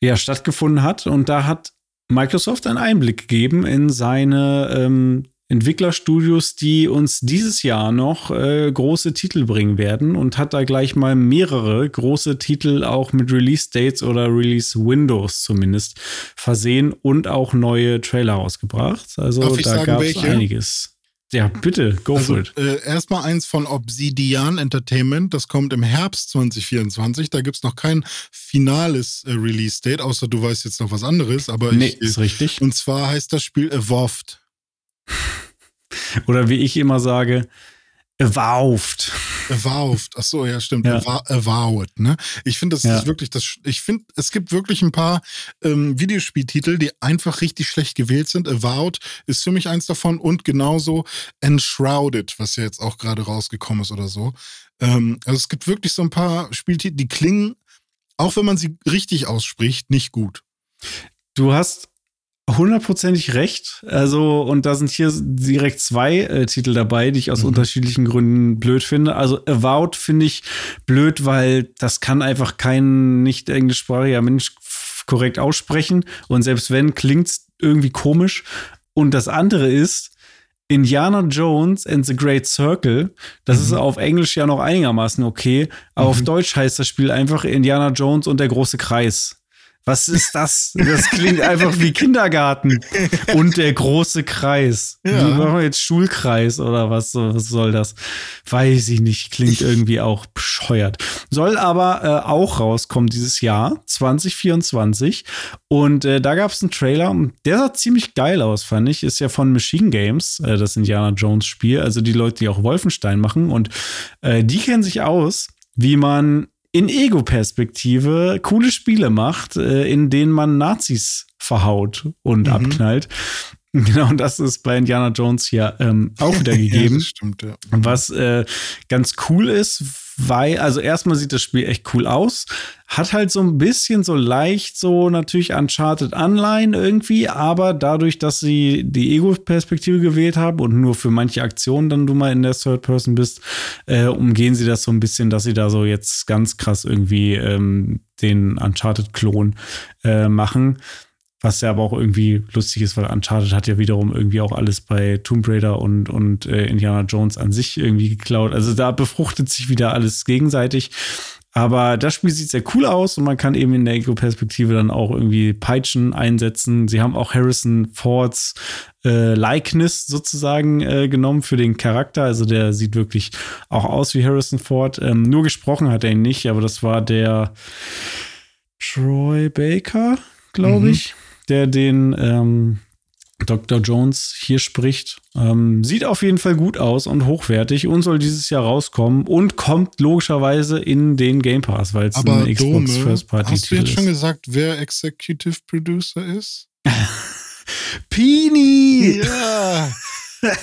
ja, stattgefunden hat. Und da hat Microsoft einen Einblick gegeben in seine ähm, Entwicklerstudios, die uns dieses Jahr noch äh, große Titel bringen werden und hat da gleich mal mehrere große Titel auch mit Release-Dates oder Release-Windows zumindest versehen und auch neue Trailer rausgebracht. Also da gab es einiges. Ja, bitte, go also, for it. äh, erstmal eins von Obsidian Entertainment. Das kommt im Herbst 2024. Da gibt es noch kein finales äh, Release-Date, außer du weißt jetzt noch was anderes. Aber Nee, ich, ist richtig. und zwar heißt das Spiel Evolved. Oder wie ich immer sage, Evolved. Evolved. Ach so, ja, stimmt. Ja. Avowed, ne? Ich finde, das Ja. ist wirklich das. Ich finde, es gibt wirklich ein paar ähm, Videospieltitel, die einfach richtig schlecht gewählt sind. Avowed ist für mich eins davon und genauso Enshrouded, was ja jetzt auch gerade rausgekommen ist oder so. Ähm, also es gibt wirklich so ein paar Spieltitel, die klingen, auch wenn man sie richtig ausspricht, nicht gut. Du hast hundertprozentig recht. Also, und da sind hier direkt zwei äh, Titel dabei, die ich aus Mhm. unterschiedlichen Gründen blöd finde. Also, Avowed finde ich blöd, weil das kann einfach kein nicht englischsprachiger Mensch korrekt aussprechen. Und selbst wenn, klingt es irgendwie komisch. Und das andere ist, Indiana Jones and the Great Circle, das ist auf Englisch ja noch einigermaßen okay, aber auf Mhm. Deutsch heißt das Spiel einfach Indiana Jones und der große Kreis. Was ist das? Das klingt einfach wie Kindergarten. Und der große Kreis. Ja. Wie machen wir jetzt Schulkreis oder was, was soll das? Weiß ich nicht. Klingt irgendwie auch bescheuert. Soll aber äh, auch rauskommen dieses Jahr, 2024. Und äh, da gab es einen Trailer, und der sah ziemlich geil aus, fand ich. Ist ja von Machine Games, äh, das Indiana Jones Spiel. Also die Leute, die auch Wolfenstein machen. Und äh, die kennen sich aus, wie man in Ego-Perspektive coole Spiele macht, äh, in denen man Nazis verhaut und Mhm. abknallt. Genau, und das ist bei Indiana Jones hier ähm, auch wieder Ja, gegeben. das stimmt, ja. Was äh, ganz cool ist, weil, also erstmal sieht das Spiel echt cool aus, hat halt so ein bisschen so leicht so natürlich Uncharted Anleihen irgendwie, aber dadurch, dass sie die Ego-Perspektive gewählt haben und nur für manche Aktionen dann du mal in der Third Person bist, äh, umgehen sie das so ein bisschen, dass sie da so jetzt ganz krass irgendwie ähm, den Uncharted-Klon äh, machen. Was ja aber auch irgendwie lustig ist, weil Uncharted hat ja wiederum irgendwie auch alles bei Tomb Raider und, und äh, Indiana Jones an sich irgendwie geklaut. Also da befruchtet sich wieder alles gegenseitig. Aber das Spiel sieht sehr cool aus und man kann eben in der Ego-Perspektive dann auch irgendwie Peitschen einsetzen. Sie haben auch Harrison Fords äh, Likeness sozusagen äh, genommen für den Charakter. Also der sieht wirklich auch aus wie Harrison Ford. Ähm, nur gesprochen hat er ihn nicht, aber das war der Troy Baker, glaube mhm. Der den ähm, Dr. Jones hier spricht. Ähm, sieht auf jeden Fall gut aus und hochwertig und soll dieses Jahr rauskommen und kommt logischerweise in den Game Pass, weil es ein Xbox Dome, First Party Hast du jetzt ist. schon gesagt, wer Executive Producer ist? Pini! Ja!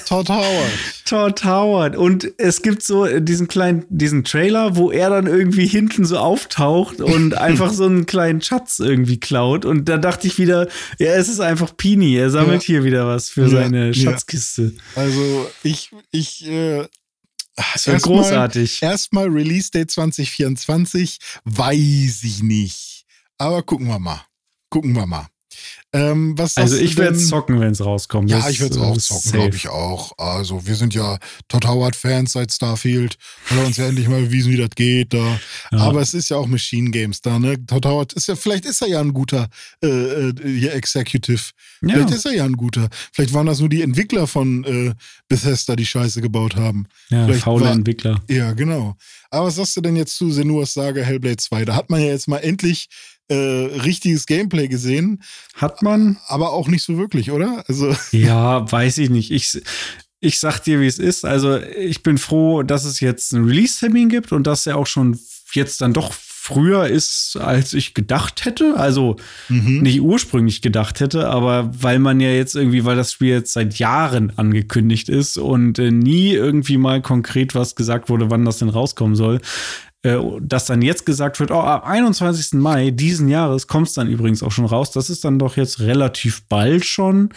Todd Howard. Todd Howard. Und es gibt so diesen kleinen, diesen Trailer, wo er dann irgendwie hinten so auftaucht und einfach so einen kleinen Schatz irgendwie klaut. Und da dachte ich wieder, ja, es ist einfach Pini. Er sammelt ja. hier wieder was für ja, seine Schatzkiste. Ja. Also ich, ich, äh, das wäre großartig. Erstmal Release Date 2024, weiß ich nicht. Aber gucken wir mal. Gucken wir mal. Ähm, also ich werde es zocken, wenn es rauskommt. Ja, das ich werde es auch zocken, glaube ich auch. Also wir sind ja Todd Howard-Fans seit Starfield. Hat er uns ja endlich mal bewiesen, wie das geht da. Ja. Aber es ist ja auch Machine Games da, ne? Todd Howard ist ja, vielleicht ist er ja ein guter äh, äh, Executive. Ja. Vielleicht ist er ja ein guter. Vielleicht waren das nur die Entwickler von äh, Bethesda, die Scheiße gebaut haben. Ja, vielleicht faule war, Entwickler. Ja, genau. Aber was sagst du denn jetzt zu Senuas Sage Hellblade 2? Da hat man ja jetzt mal endlich äh, richtiges Gameplay gesehen. Hat man. Aber auch nicht so wirklich, oder? Also. Ja, weiß ich nicht. Ich, ich sag dir, wie es ist. Also, ich bin froh, dass es jetzt einen Release-Termin gibt und dass er auch schon jetzt dann doch früher ist, als ich gedacht hätte. Also mhm. nicht ursprünglich gedacht hätte, aber weil man ja jetzt irgendwie, weil das Spiel jetzt seit Jahren angekündigt ist und äh, nie irgendwie mal konkret was gesagt wurde, wann das denn rauskommen soll, dass dann jetzt gesagt wird, oh, am 21. Mai diesen Jahres kommt es dann übrigens auch schon raus. Das ist dann doch jetzt relativ bald schon.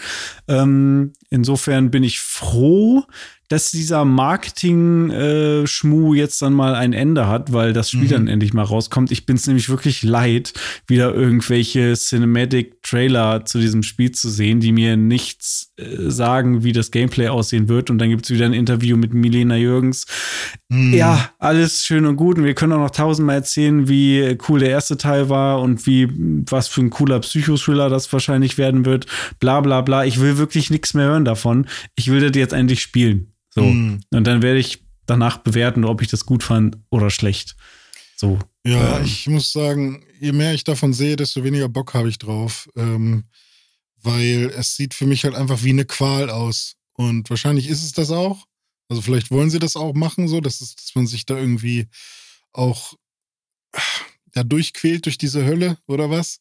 Ähm, insofern bin ich froh, dass dieser Marketing-Schmu äh, jetzt dann mal ein Ende hat, weil das Spiel mhm. dann endlich mal rauskommt. Ich bin es nämlich wirklich leid, wieder irgendwelche Cinematic-Trailer zu diesem Spiel zu sehen, die mir nichts äh, sagen, wie das Gameplay aussehen wird. Und dann gibt es wieder ein Interview mit Milena Jürgens. Mhm. Ja, alles schön und gut. Und wir können auch noch tausendmal erzählen, wie cool der erste Teil war und wie was für ein cooler Psychothriller das wahrscheinlich werden wird. Bla bla bla. Ich will wirklich nichts mehr hören davon. Ich will das jetzt endlich spielen. So. Mhm. Und dann werde ich danach bewerten, ob ich das gut fand oder schlecht. So. Ja, ähm. ich muss sagen, je mehr ich davon sehe, desto weniger Bock habe ich drauf. Ähm, weil es sieht für mich halt einfach wie eine Qual aus. Und wahrscheinlich ist es das auch. Also vielleicht wollen sie das auch machen, so, dass, es, dass man sich da irgendwie auch ja, durchquält durch diese Hölle oder was.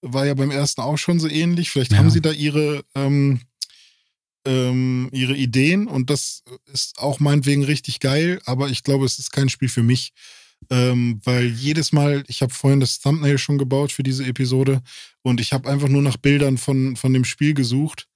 War ja beim ersten auch schon so ähnlich. Vielleicht ja. haben sie da ihre, ähm, ähm, ihre Ideen und das ist auch meinetwegen richtig geil, aber ich glaube, es ist kein Spiel für mich. Ähm, weil jedes Mal, ich habe vorhin das Thumbnail schon gebaut für diese Episode und ich habe einfach nur nach Bildern von, von dem Spiel gesucht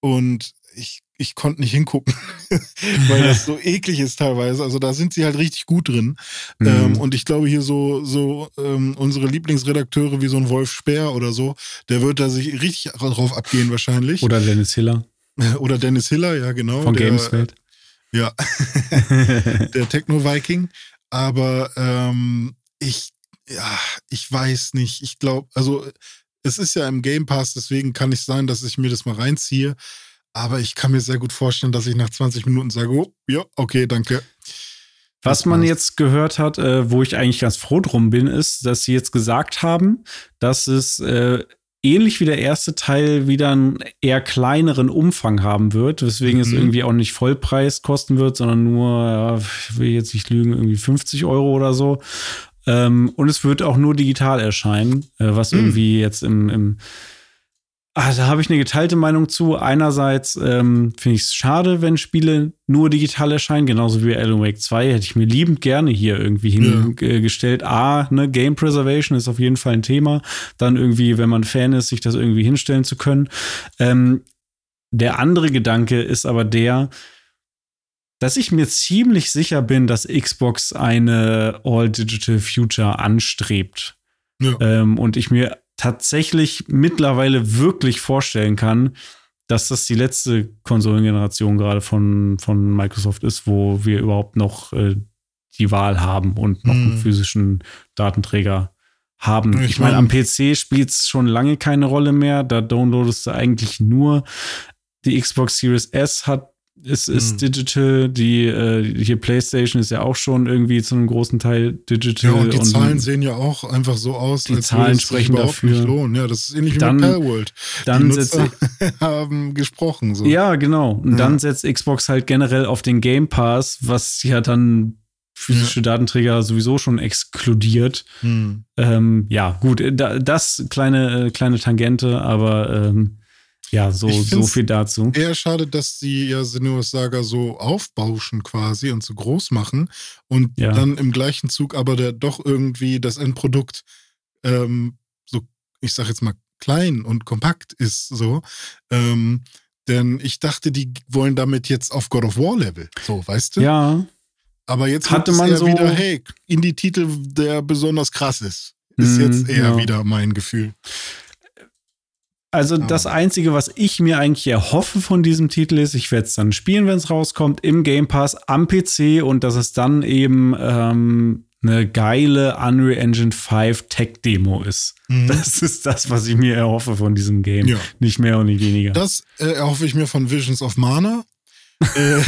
und ich, ich konnte nicht hingucken, weil das so eklig ist teilweise. Also da sind sie halt richtig gut drin. Mhm. Ähm, und ich glaube hier so, so ähm, unsere Lieblingsredakteure wie so ein Wolf Speer oder so, der wird da sich richtig drauf abgehen wahrscheinlich. Oder Dennis Hiller. Oder Dennis Hiller, ja, genau. Von der, Gameswelt. Ja, der Techno-Viking. Aber ähm, ich, ja, ich weiß nicht. Ich glaube, also es ist ja im Game Pass, deswegen kann ich sein, dass ich mir das mal reinziehe. Aber ich kann mir sehr gut vorstellen, dass ich nach 20 Minuten sage, oh, ja, okay, danke. Was man jetzt gehört hat, äh, wo ich eigentlich ganz froh drum bin, ist, dass sie jetzt gesagt haben, dass es äh, ähnlich wie der erste Teil wieder einen eher kleineren Umfang haben wird, weswegen mhm. es irgendwie auch nicht Vollpreis kosten wird, sondern nur, ja, ich will jetzt nicht lügen, irgendwie 50 Euro oder so. Ähm, und es wird auch nur digital erscheinen, äh, was mhm. irgendwie jetzt im, im Ah, da habe ich eine geteilte Meinung zu. Einerseits ähm, finde ich es schade, wenn Spiele nur digital erscheinen, genauso wie Alan Wake 2. Hätte ich mir liebend gerne hier irgendwie hingestellt. Ja. A, ne, Game Preservation ist auf jeden Fall ein Thema. Dann irgendwie, wenn man Fan ist, sich das irgendwie hinstellen zu können. Ähm, der andere Gedanke ist aber der, dass ich mir ziemlich sicher bin, dass Xbox eine All-Digital Future anstrebt. Ja. Ähm, und ich mir tatsächlich mittlerweile wirklich vorstellen kann, dass das die letzte Konsolengeneration gerade von, von Microsoft ist, wo wir überhaupt noch äh, die Wahl haben und noch einen Hm. physischen Datenträger haben. Ich meine, am PC spielt es schon lange keine Rolle mehr. Da downloadest du eigentlich nur die Xbox Series S hat ist, ist Hm. digital, die äh, hier PlayStation ist ja auch schon irgendwie zu einem großen Teil digital. Ja, und die Zahlen sehen ja auch einfach so aus, Die als Zahlen es sprechen überhaupt dafür. nicht lohnen. Ja, das ist ähnlich wie Dann- mit Palworld. dann die Nutzer haben gesprochen. So. Ja, genau. Und Ja. dann setzt Xbox halt generell auf den Game Pass, was ja dann physische Datenträger sowieso schon exkludiert. Hm. Ähm, ja, gut, äh, da, das kleine, äh, kleine Tangente, aber ähm, ja, so, so viel dazu. Eher schade, dass sie ja Senua's Saga so aufbauschen quasi und so groß machen und Ja. dann im gleichen Zug aber der doch irgendwie das Endprodukt ähm, so, ich sag jetzt mal, klein und kompakt ist so. Ähm, denn ich dachte, die wollen damit jetzt auf God of War Level. So, weißt du? Ja, Aber jetzt Hatte man so- wieder, hey, Indie-Titel, der besonders krass ist. Ist Mm, jetzt eher ja. wieder mein Gefühl. Also Ja. das Einzige, was ich mir eigentlich erhoffe von diesem Titel ist, ich werde es dann spielen, wenn es rauskommt, im Game Pass am PC und dass es dann eben ähm, eine geile Unreal Engine 5 Tech-Demo ist. Mhm. Das ist das, was ich mir erhoffe von diesem Game. Ja. Nicht mehr und nicht weniger. Das äh, erhoffe ich mir von Visions of Mana. Äh,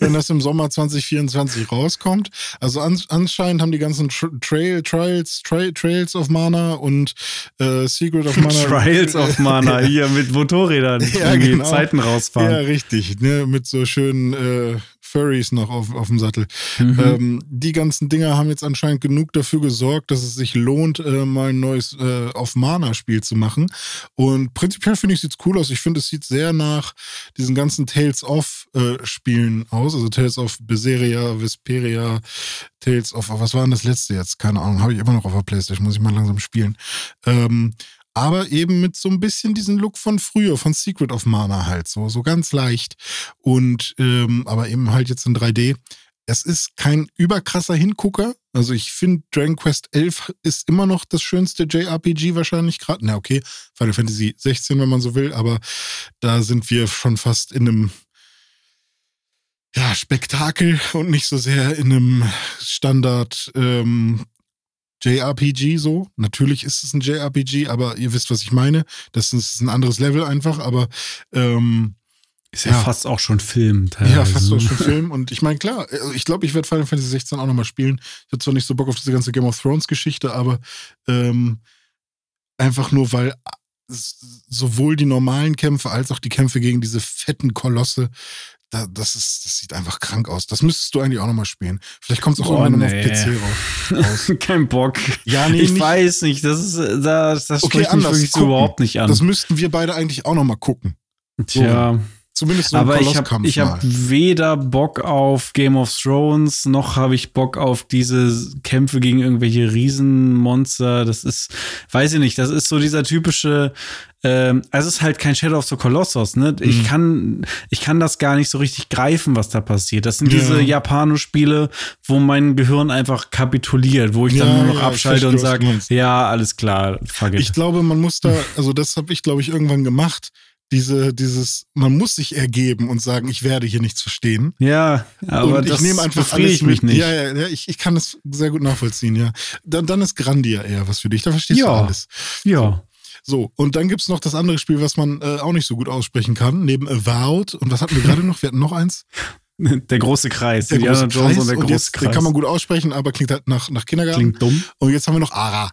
wenn das im Sommer 2024 rauskommt. Also an, anscheinend haben die ganzen Tr Trail, Trials, Tra Trails of Mana und äh, Secret of Mana. Trials of Mana hier mit Motorrädern, Ja, genau. Zeiten Ja, rausfahren. richtig. Ne, mit so schönen äh, Furries noch auf, auf dem Sattel. Mhm. Ähm, die ganzen Dinger haben jetzt anscheinend genug dafür gesorgt, dass es sich lohnt, äh, mal ein neues äh, auf Mana-Spiel zu machen. Und prinzipiell finde ich, sieht's cool aus. Ich finde, es sieht sehr nach diesen ganzen Tales of äh, Spielen aus. Also Tales of Berseria, Vesperia, Tales of, was war denn das letzte jetzt? Keine Ahnung, habe ich immer noch auf der Playstation, muss ich mal langsam spielen. Ähm, aber eben mit so ein bisschen diesen Look von früher, von Secret of Mana halt, so, so ganz leicht. Und ähm, aber eben halt jetzt in 3D. Es ist kein überkrasser Hingucker. Also ich finde, Dragon Quest 11 ist immer noch das schönste JRPG wahrscheinlich gerade. Na okay, Final Fantasy 16, wenn man so will, aber da sind wir schon fast in einem ja, Spektakel und nicht so sehr in einem Standard ähm, JRPG so. Natürlich ist es ein JRPG, aber ihr wisst, was ich meine. Das ist ein anderes Level einfach, aber ähm, ist ja, ja. fast auch schon Film. ja, teilweise. fast so schon Film. Und ich meine, klar, also ich glaube, ich werde Final Fantasy 16 auch nochmal spielen. Ich habe zwar nicht so Bock auf diese ganze Game of Thrones Geschichte, aber ähm, einfach nur, weil sowohl die normalen Kämpfe als auch die Kämpfe gegen diese fetten Kolosse, da, das, ist, das sieht einfach krank aus. Das müsstest du eigentlich auch nochmal spielen. Vielleicht kommt es auch Oh, irgendwann nee. noch auf PC raus. Kein Bock. Ja, nee, ich nicht- weiß nicht, das ist das, das Okay, spricht mich anders. wirklich so überhaupt nicht an. Das müssten wir beide eigentlich auch nochmal gucken. Tja, Zumindest so ein aber ich habe ich hab weder Bock auf Game of Thrones, noch habe ich Bock auf diese Kämpfe gegen irgendwelche Riesenmonster. Das ist, weiß ich nicht, das ist so dieser typische, ähm, also es ist halt kein Shadow of the Colossus, ne? Ich Mhm. kann, ich kann das gar nicht so richtig greifen, was da passiert. Das sind Ja. diese Japano-Spiele, wo mein Gehirn einfach kapituliert, wo ich Ja, dann nur noch ja, ich abschalte und sage, ja, alles klar, fuck it. Ich glaube, man muss da, also das habe ich, glaube ich, irgendwann gemacht. Diese, dieses, man muss sich ergeben und sagen, ich werde hier nichts verstehen. ja, aber und ich nehme einfach alles mich mit. nicht. Ja, ja, ja ich, ich kann das sehr gut nachvollziehen, ja. Dann, dann ist Grandia eher was für dich. Da verstehst Ja. du alles. ja. So, und dann gibt's noch das andere Spiel, was man äh, auch nicht so gut aussprechen kann, neben Avowed. Und was hatten wir gerade noch? Wir hatten noch eins. Der große Kreis. Der Indiana große Jones Kreis. und der Und große jetzt, Kreis. den kann man gut aussprechen, aber klingt halt nach, nach Kindergarten. Klingt dumm. Und jetzt haben wir noch Ara.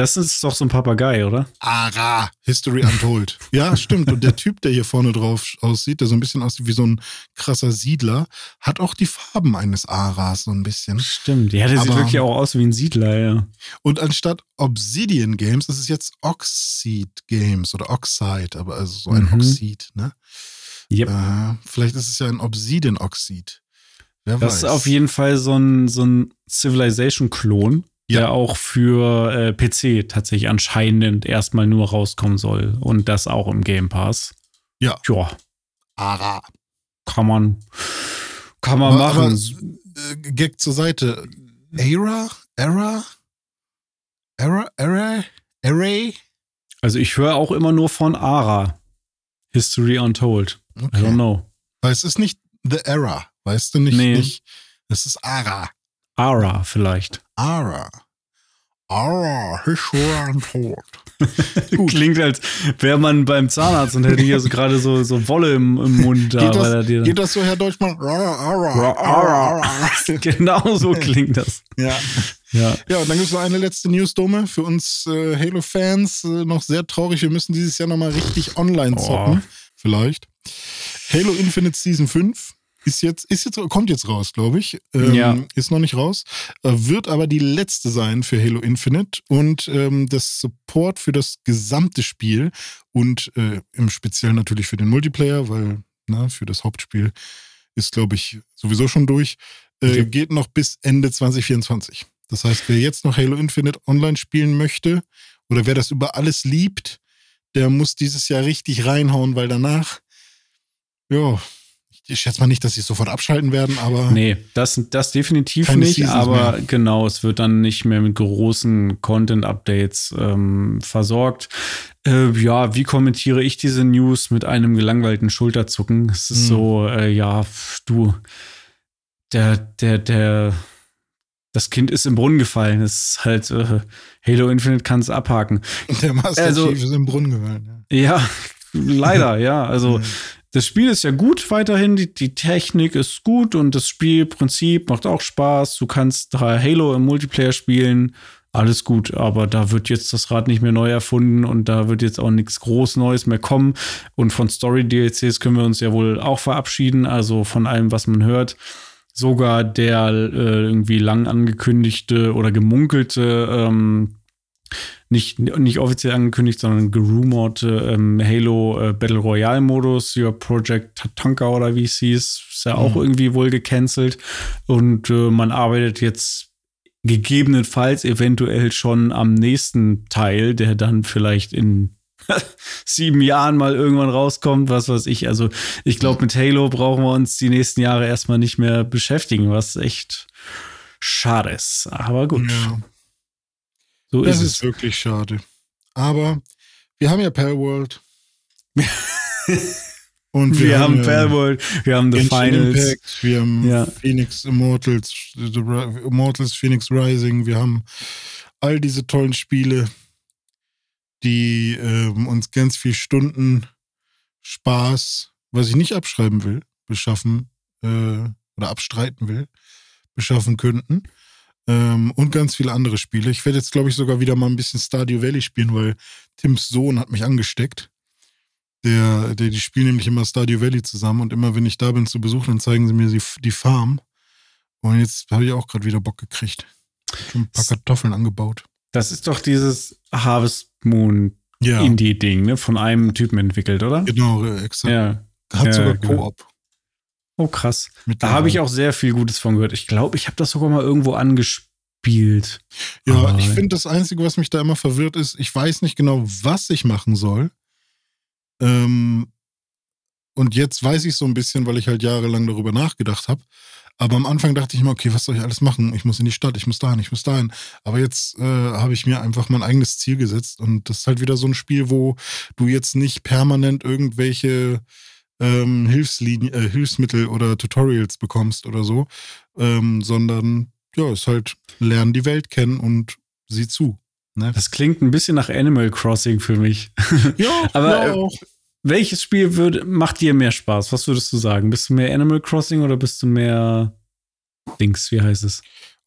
Das ist doch so ein Papagei, oder? Ara, History Untold. ja, stimmt. Und der Typ, der hier vorne drauf aussieht, der so ein bisschen aussieht wie so ein krasser Siedler, hat auch die Farben eines Aras so ein bisschen. Stimmt. Ja, der sieht Aber- wirklich auch aus wie ein Siedler, ja. Und anstatt Obsidian Games ist es jetzt Oxide Games oder Oxide, aber also so ein Mhm. Oxid, ne? Yep. Äh, vielleicht ist es ja ein Obsidian Oxid. Wer Das weiß. ist auf jeden Fall so ein, so ein Civilization-Klon, Ja. der auch für äh, PC tatsächlich anscheinend erstmal nur rauskommen soll. Und das auch im Game Pass. Ja. Ja, Ara. kann man, kann man Aber- machen. Äh, Gag zur Seite. Era? Era? Era? Era? Array? also ich höre auch immer nur von Ara. History Untold. I don't Okay. know. Weil es ist nicht The Era, weißt du? Nicht, Nee. nicht Es ist Ara. Ara vielleicht. Ara. Ara, schwöre an Tod. Klingt, als wäre man beim Zahnarzt und hätte hier so gerade so, so Wolle im, im Mund da. Geht das, weil dir geht das so, Herr Deutschmann? Ara, ara, ara, ara. genau so klingt das. Ja. Ja. Ja, und dann gibt es noch eine letzte News-Dome für uns äh, Halo-Fans. Äh, noch sehr traurig. Wir müssen dieses Jahr nochmal richtig online Oh. zocken. Vielleicht. Halo Infinite Season 5 ist jetzt, ist jetzt, kommt jetzt raus, glaube ich. Ähm, Ja. Ist noch nicht raus. Äh, wird aber die letzte sein für Halo Infinite und ähm, das Support für das gesamte Spiel und äh, im Speziellen natürlich für den Multiplayer, weil na, für das Hauptspiel ist, glaube ich, sowieso schon durch, äh, Ja. geht noch bis Ende 2024. Das heißt, wer jetzt noch Halo Infinite online spielen möchte oder wer das über alles liebt, der muss dieses Jahr richtig reinhauen, weil danach, ja, ich schätze mal nicht, dass sie es sofort abschalten werden, aber Nee, das, das definitiv nicht, Seasons aber mehr. genau, es wird dann nicht mehr mit großen Content-Updates ähm, versorgt. Äh, ja, wie kommentiere ich diese News mit einem gelangweilten Schulterzucken? Es ist Hm. so, äh, ja, du, der, der, der, das Kind ist im Brunnen gefallen. Es ist halt, äh, Halo Infinite kann es abhaken. der Master Also- Chief ist im Brunnen gefallen. Ja. Ja, leider, ja. Also, Ja. Das Spiel ist ja gut weiterhin, die, die Technik ist gut und das Spielprinzip macht auch Spaß. Du kannst Halo im Multiplayer spielen, alles gut, aber da wird jetzt das Rad nicht mehr neu erfunden und da wird jetzt auch nichts groß Neues mehr kommen. Und von Story-DLCs können wir uns ja wohl auch verabschieden, also von allem, was man hört. Sogar der äh, irgendwie lang angekündigte oder gemunkelte ähm, nicht, nicht offiziell angekündigt, sondern gerumorte ähm, Halo äh, Battle Royale Modus, Your Project Tatanka oder wie es hieß, ist ja auch Mhm. irgendwie wohl gecancelt. Und äh, man arbeitet jetzt gegebenenfalls eventuell schon am nächsten Teil, der dann vielleicht in sieben Jahren mal irgendwann rauskommt, was weiß ich. Also ich glaube, mit Halo brauchen wir uns die nächsten Jahre erstmal nicht mehr beschäftigen, was echt schade ist. Aber gut, Ja. So Das ist ist es. wirklich schade. Aber wir haben ja Palworld. Und Wir, haben ja Palworld, wir haben The Genshin Finals. Impact, wir haben Ja. Phoenix Immortals, The Immortals Phoenix Rising, wir haben all diese tollen Spiele, die ähm, uns ganz viel Stunden Spaß, was ich nicht abschreiben will, beschaffen äh, oder abstreiten will, beschaffen könnten. Ähm, und ganz viele andere Spiele. Ich werde jetzt, glaube ich, sogar wieder mal ein bisschen Stardew Valley spielen, weil Tims Sohn hat mich angesteckt. Der, der, die spielen nämlich immer Stardew Valley zusammen und immer wenn ich da bin zu Besuch, dann zeigen sie mir die, die Farm. Und jetzt habe ich auch gerade wieder Bock gekriegt. Schon ein paar Kartoffeln angebaut. Das ist doch dieses Harvest Moon Ja, Indie-Ding, ne? Von einem Typen entwickelt, oder? genau, äh, exakt. Ja. Hat ja, sogar genau. Oh, krass. mit Da habe ich auch sehr viel Gutes von gehört. Ich glaube, ich habe das sogar mal irgendwo angespielt. Ja, Aber- ich finde, das Einzige, was mich da immer verwirrt ist, ich weiß nicht genau, was ich machen soll. Ähm, und jetzt weiß ich so ein bisschen, weil ich halt jahrelang darüber nachgedacht habe. Aber am Anfang dachte ich mir, okay, was soll ich alles machen? Ich muss in die Stadt, ich muss dahin, ich muss dahin. Aber jetzt äh, habe ich mir einfach mein eigenes Ziel gesetzt. Und das ist halt wieder so ein Spiel, wo du jetzt nicht permanent irgendwelche ähm, Hilfslinien, äh, Hilfsmittel oder Tutorials bekommst oder so, ähm, sondern ja, ist halt lernen die Welt kennen und sieh zu. Ne? Das klingt ein bisschen nach Animal Crossing für mich. Ja, Aber, ja, äh. Welches Spiel würde, macht dir mehr Spaß? Was würdest du sagen? Bist du mehr Animal Crossing oder bist du mehr Dings? Wie heißt es?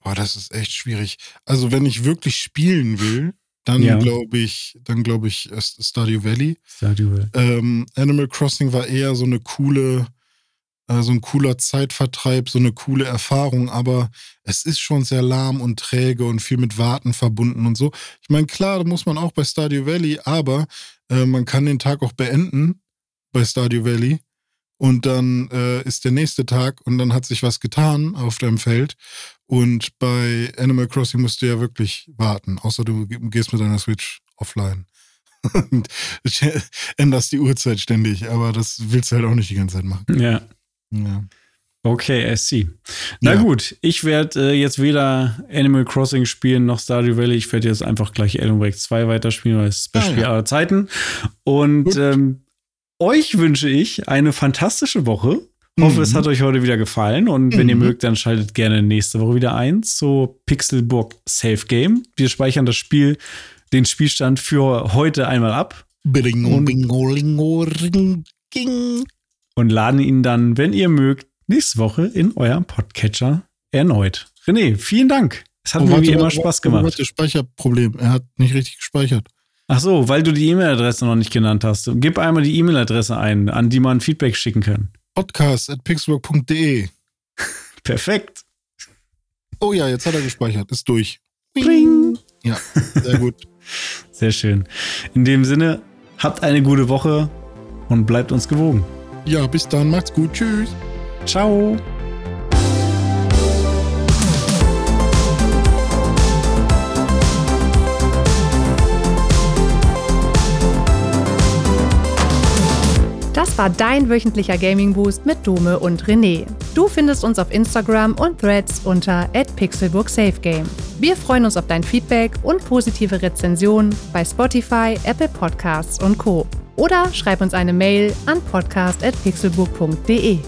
Oh, das ist echt schwierig. Also, wenn ich wirklich spielen will, dann Ja. glaube ich, dann glaube ich Stardew Valley. Stardew Valley. Ähm, Animal Crossing war eher so eine coole, äh, so ein cooler Zeitvertreib, so eine coole Erfahrung, aber es ist schon sehr lahm und träge und viel mit Warten verbunden und so. Ich meine, klar, da muss man auch bei Stardew Valley, aber äh, man kann den Tag auch beenden bei Stardew Valley und dann äh, ist der nächste Tag und dann hat sich was getan auf deinem Feld. Und bei Animal Crossing musst du ja wirklich warten, außer du ge- gehst mit deiner Switch offline. und änderst die Uhrzeit ständig, aber das willst du halt auch nicht die ganze Zeit machen. Ja. Ja. Okay, I see. Na Ja. gut, ich werde äh, jetzt weder Animal Crossing spielen noch Stardew Valley. Ich werde jetzt einfach gleich Alan Wake 2 weiterspielen, weil es ist das beste Ah, Spiel ja. aller Zeiten. Und ähm, euch wünsche ich eine fantastische Woche. Hoffe, Mhm. es hat euch heute wieder gefallen und wenn ihr Mhm. mögt, dann schaltet gerne nächste Woche wieder ein zu Pixelburg Safe Game. Wir speichern das Spiel, den Spielstand für heute einmal ab Bingo, Und- bingo, lingo, ring, ging. und laden ihn dann, wenn ihr mögt, nächste Woche in eurem Podcatcher erneut. René, vielen Dank. Es hat Oh, mir warte, wie immer warte, Spaß gemacht. Warte, Speicherproblem. Er hat nicht richtig gespeichert. Ach so, weil du die E-Mail-Adresse noch nicht genannt hast. Gib einmal die E-Mail-Adresse ein, an die man Feedback schicken kann. Podcast at pixelburg.de. Perfekt. Oh ja, jetzt hat er gespeichert. Ist durch. Bring. Ja, sehr gut. Sehr schön. In dem Sinne, habt eine gute Woche und bleibt uns gewogen. Ja, bis dann. Macht's gut. Tschüss. Ciao. War dein wöchentlicher Gaming Boost mit Dome und René. Du findest uns auf Instagram und Threads unter @pixelburgsafegame. Wir freuen uns auf dein Feedback und positive Rezensionen bei Spotify, Apple Podcasts und Co. Oder schreib uns eine Mail an podcast@pixelburg.de.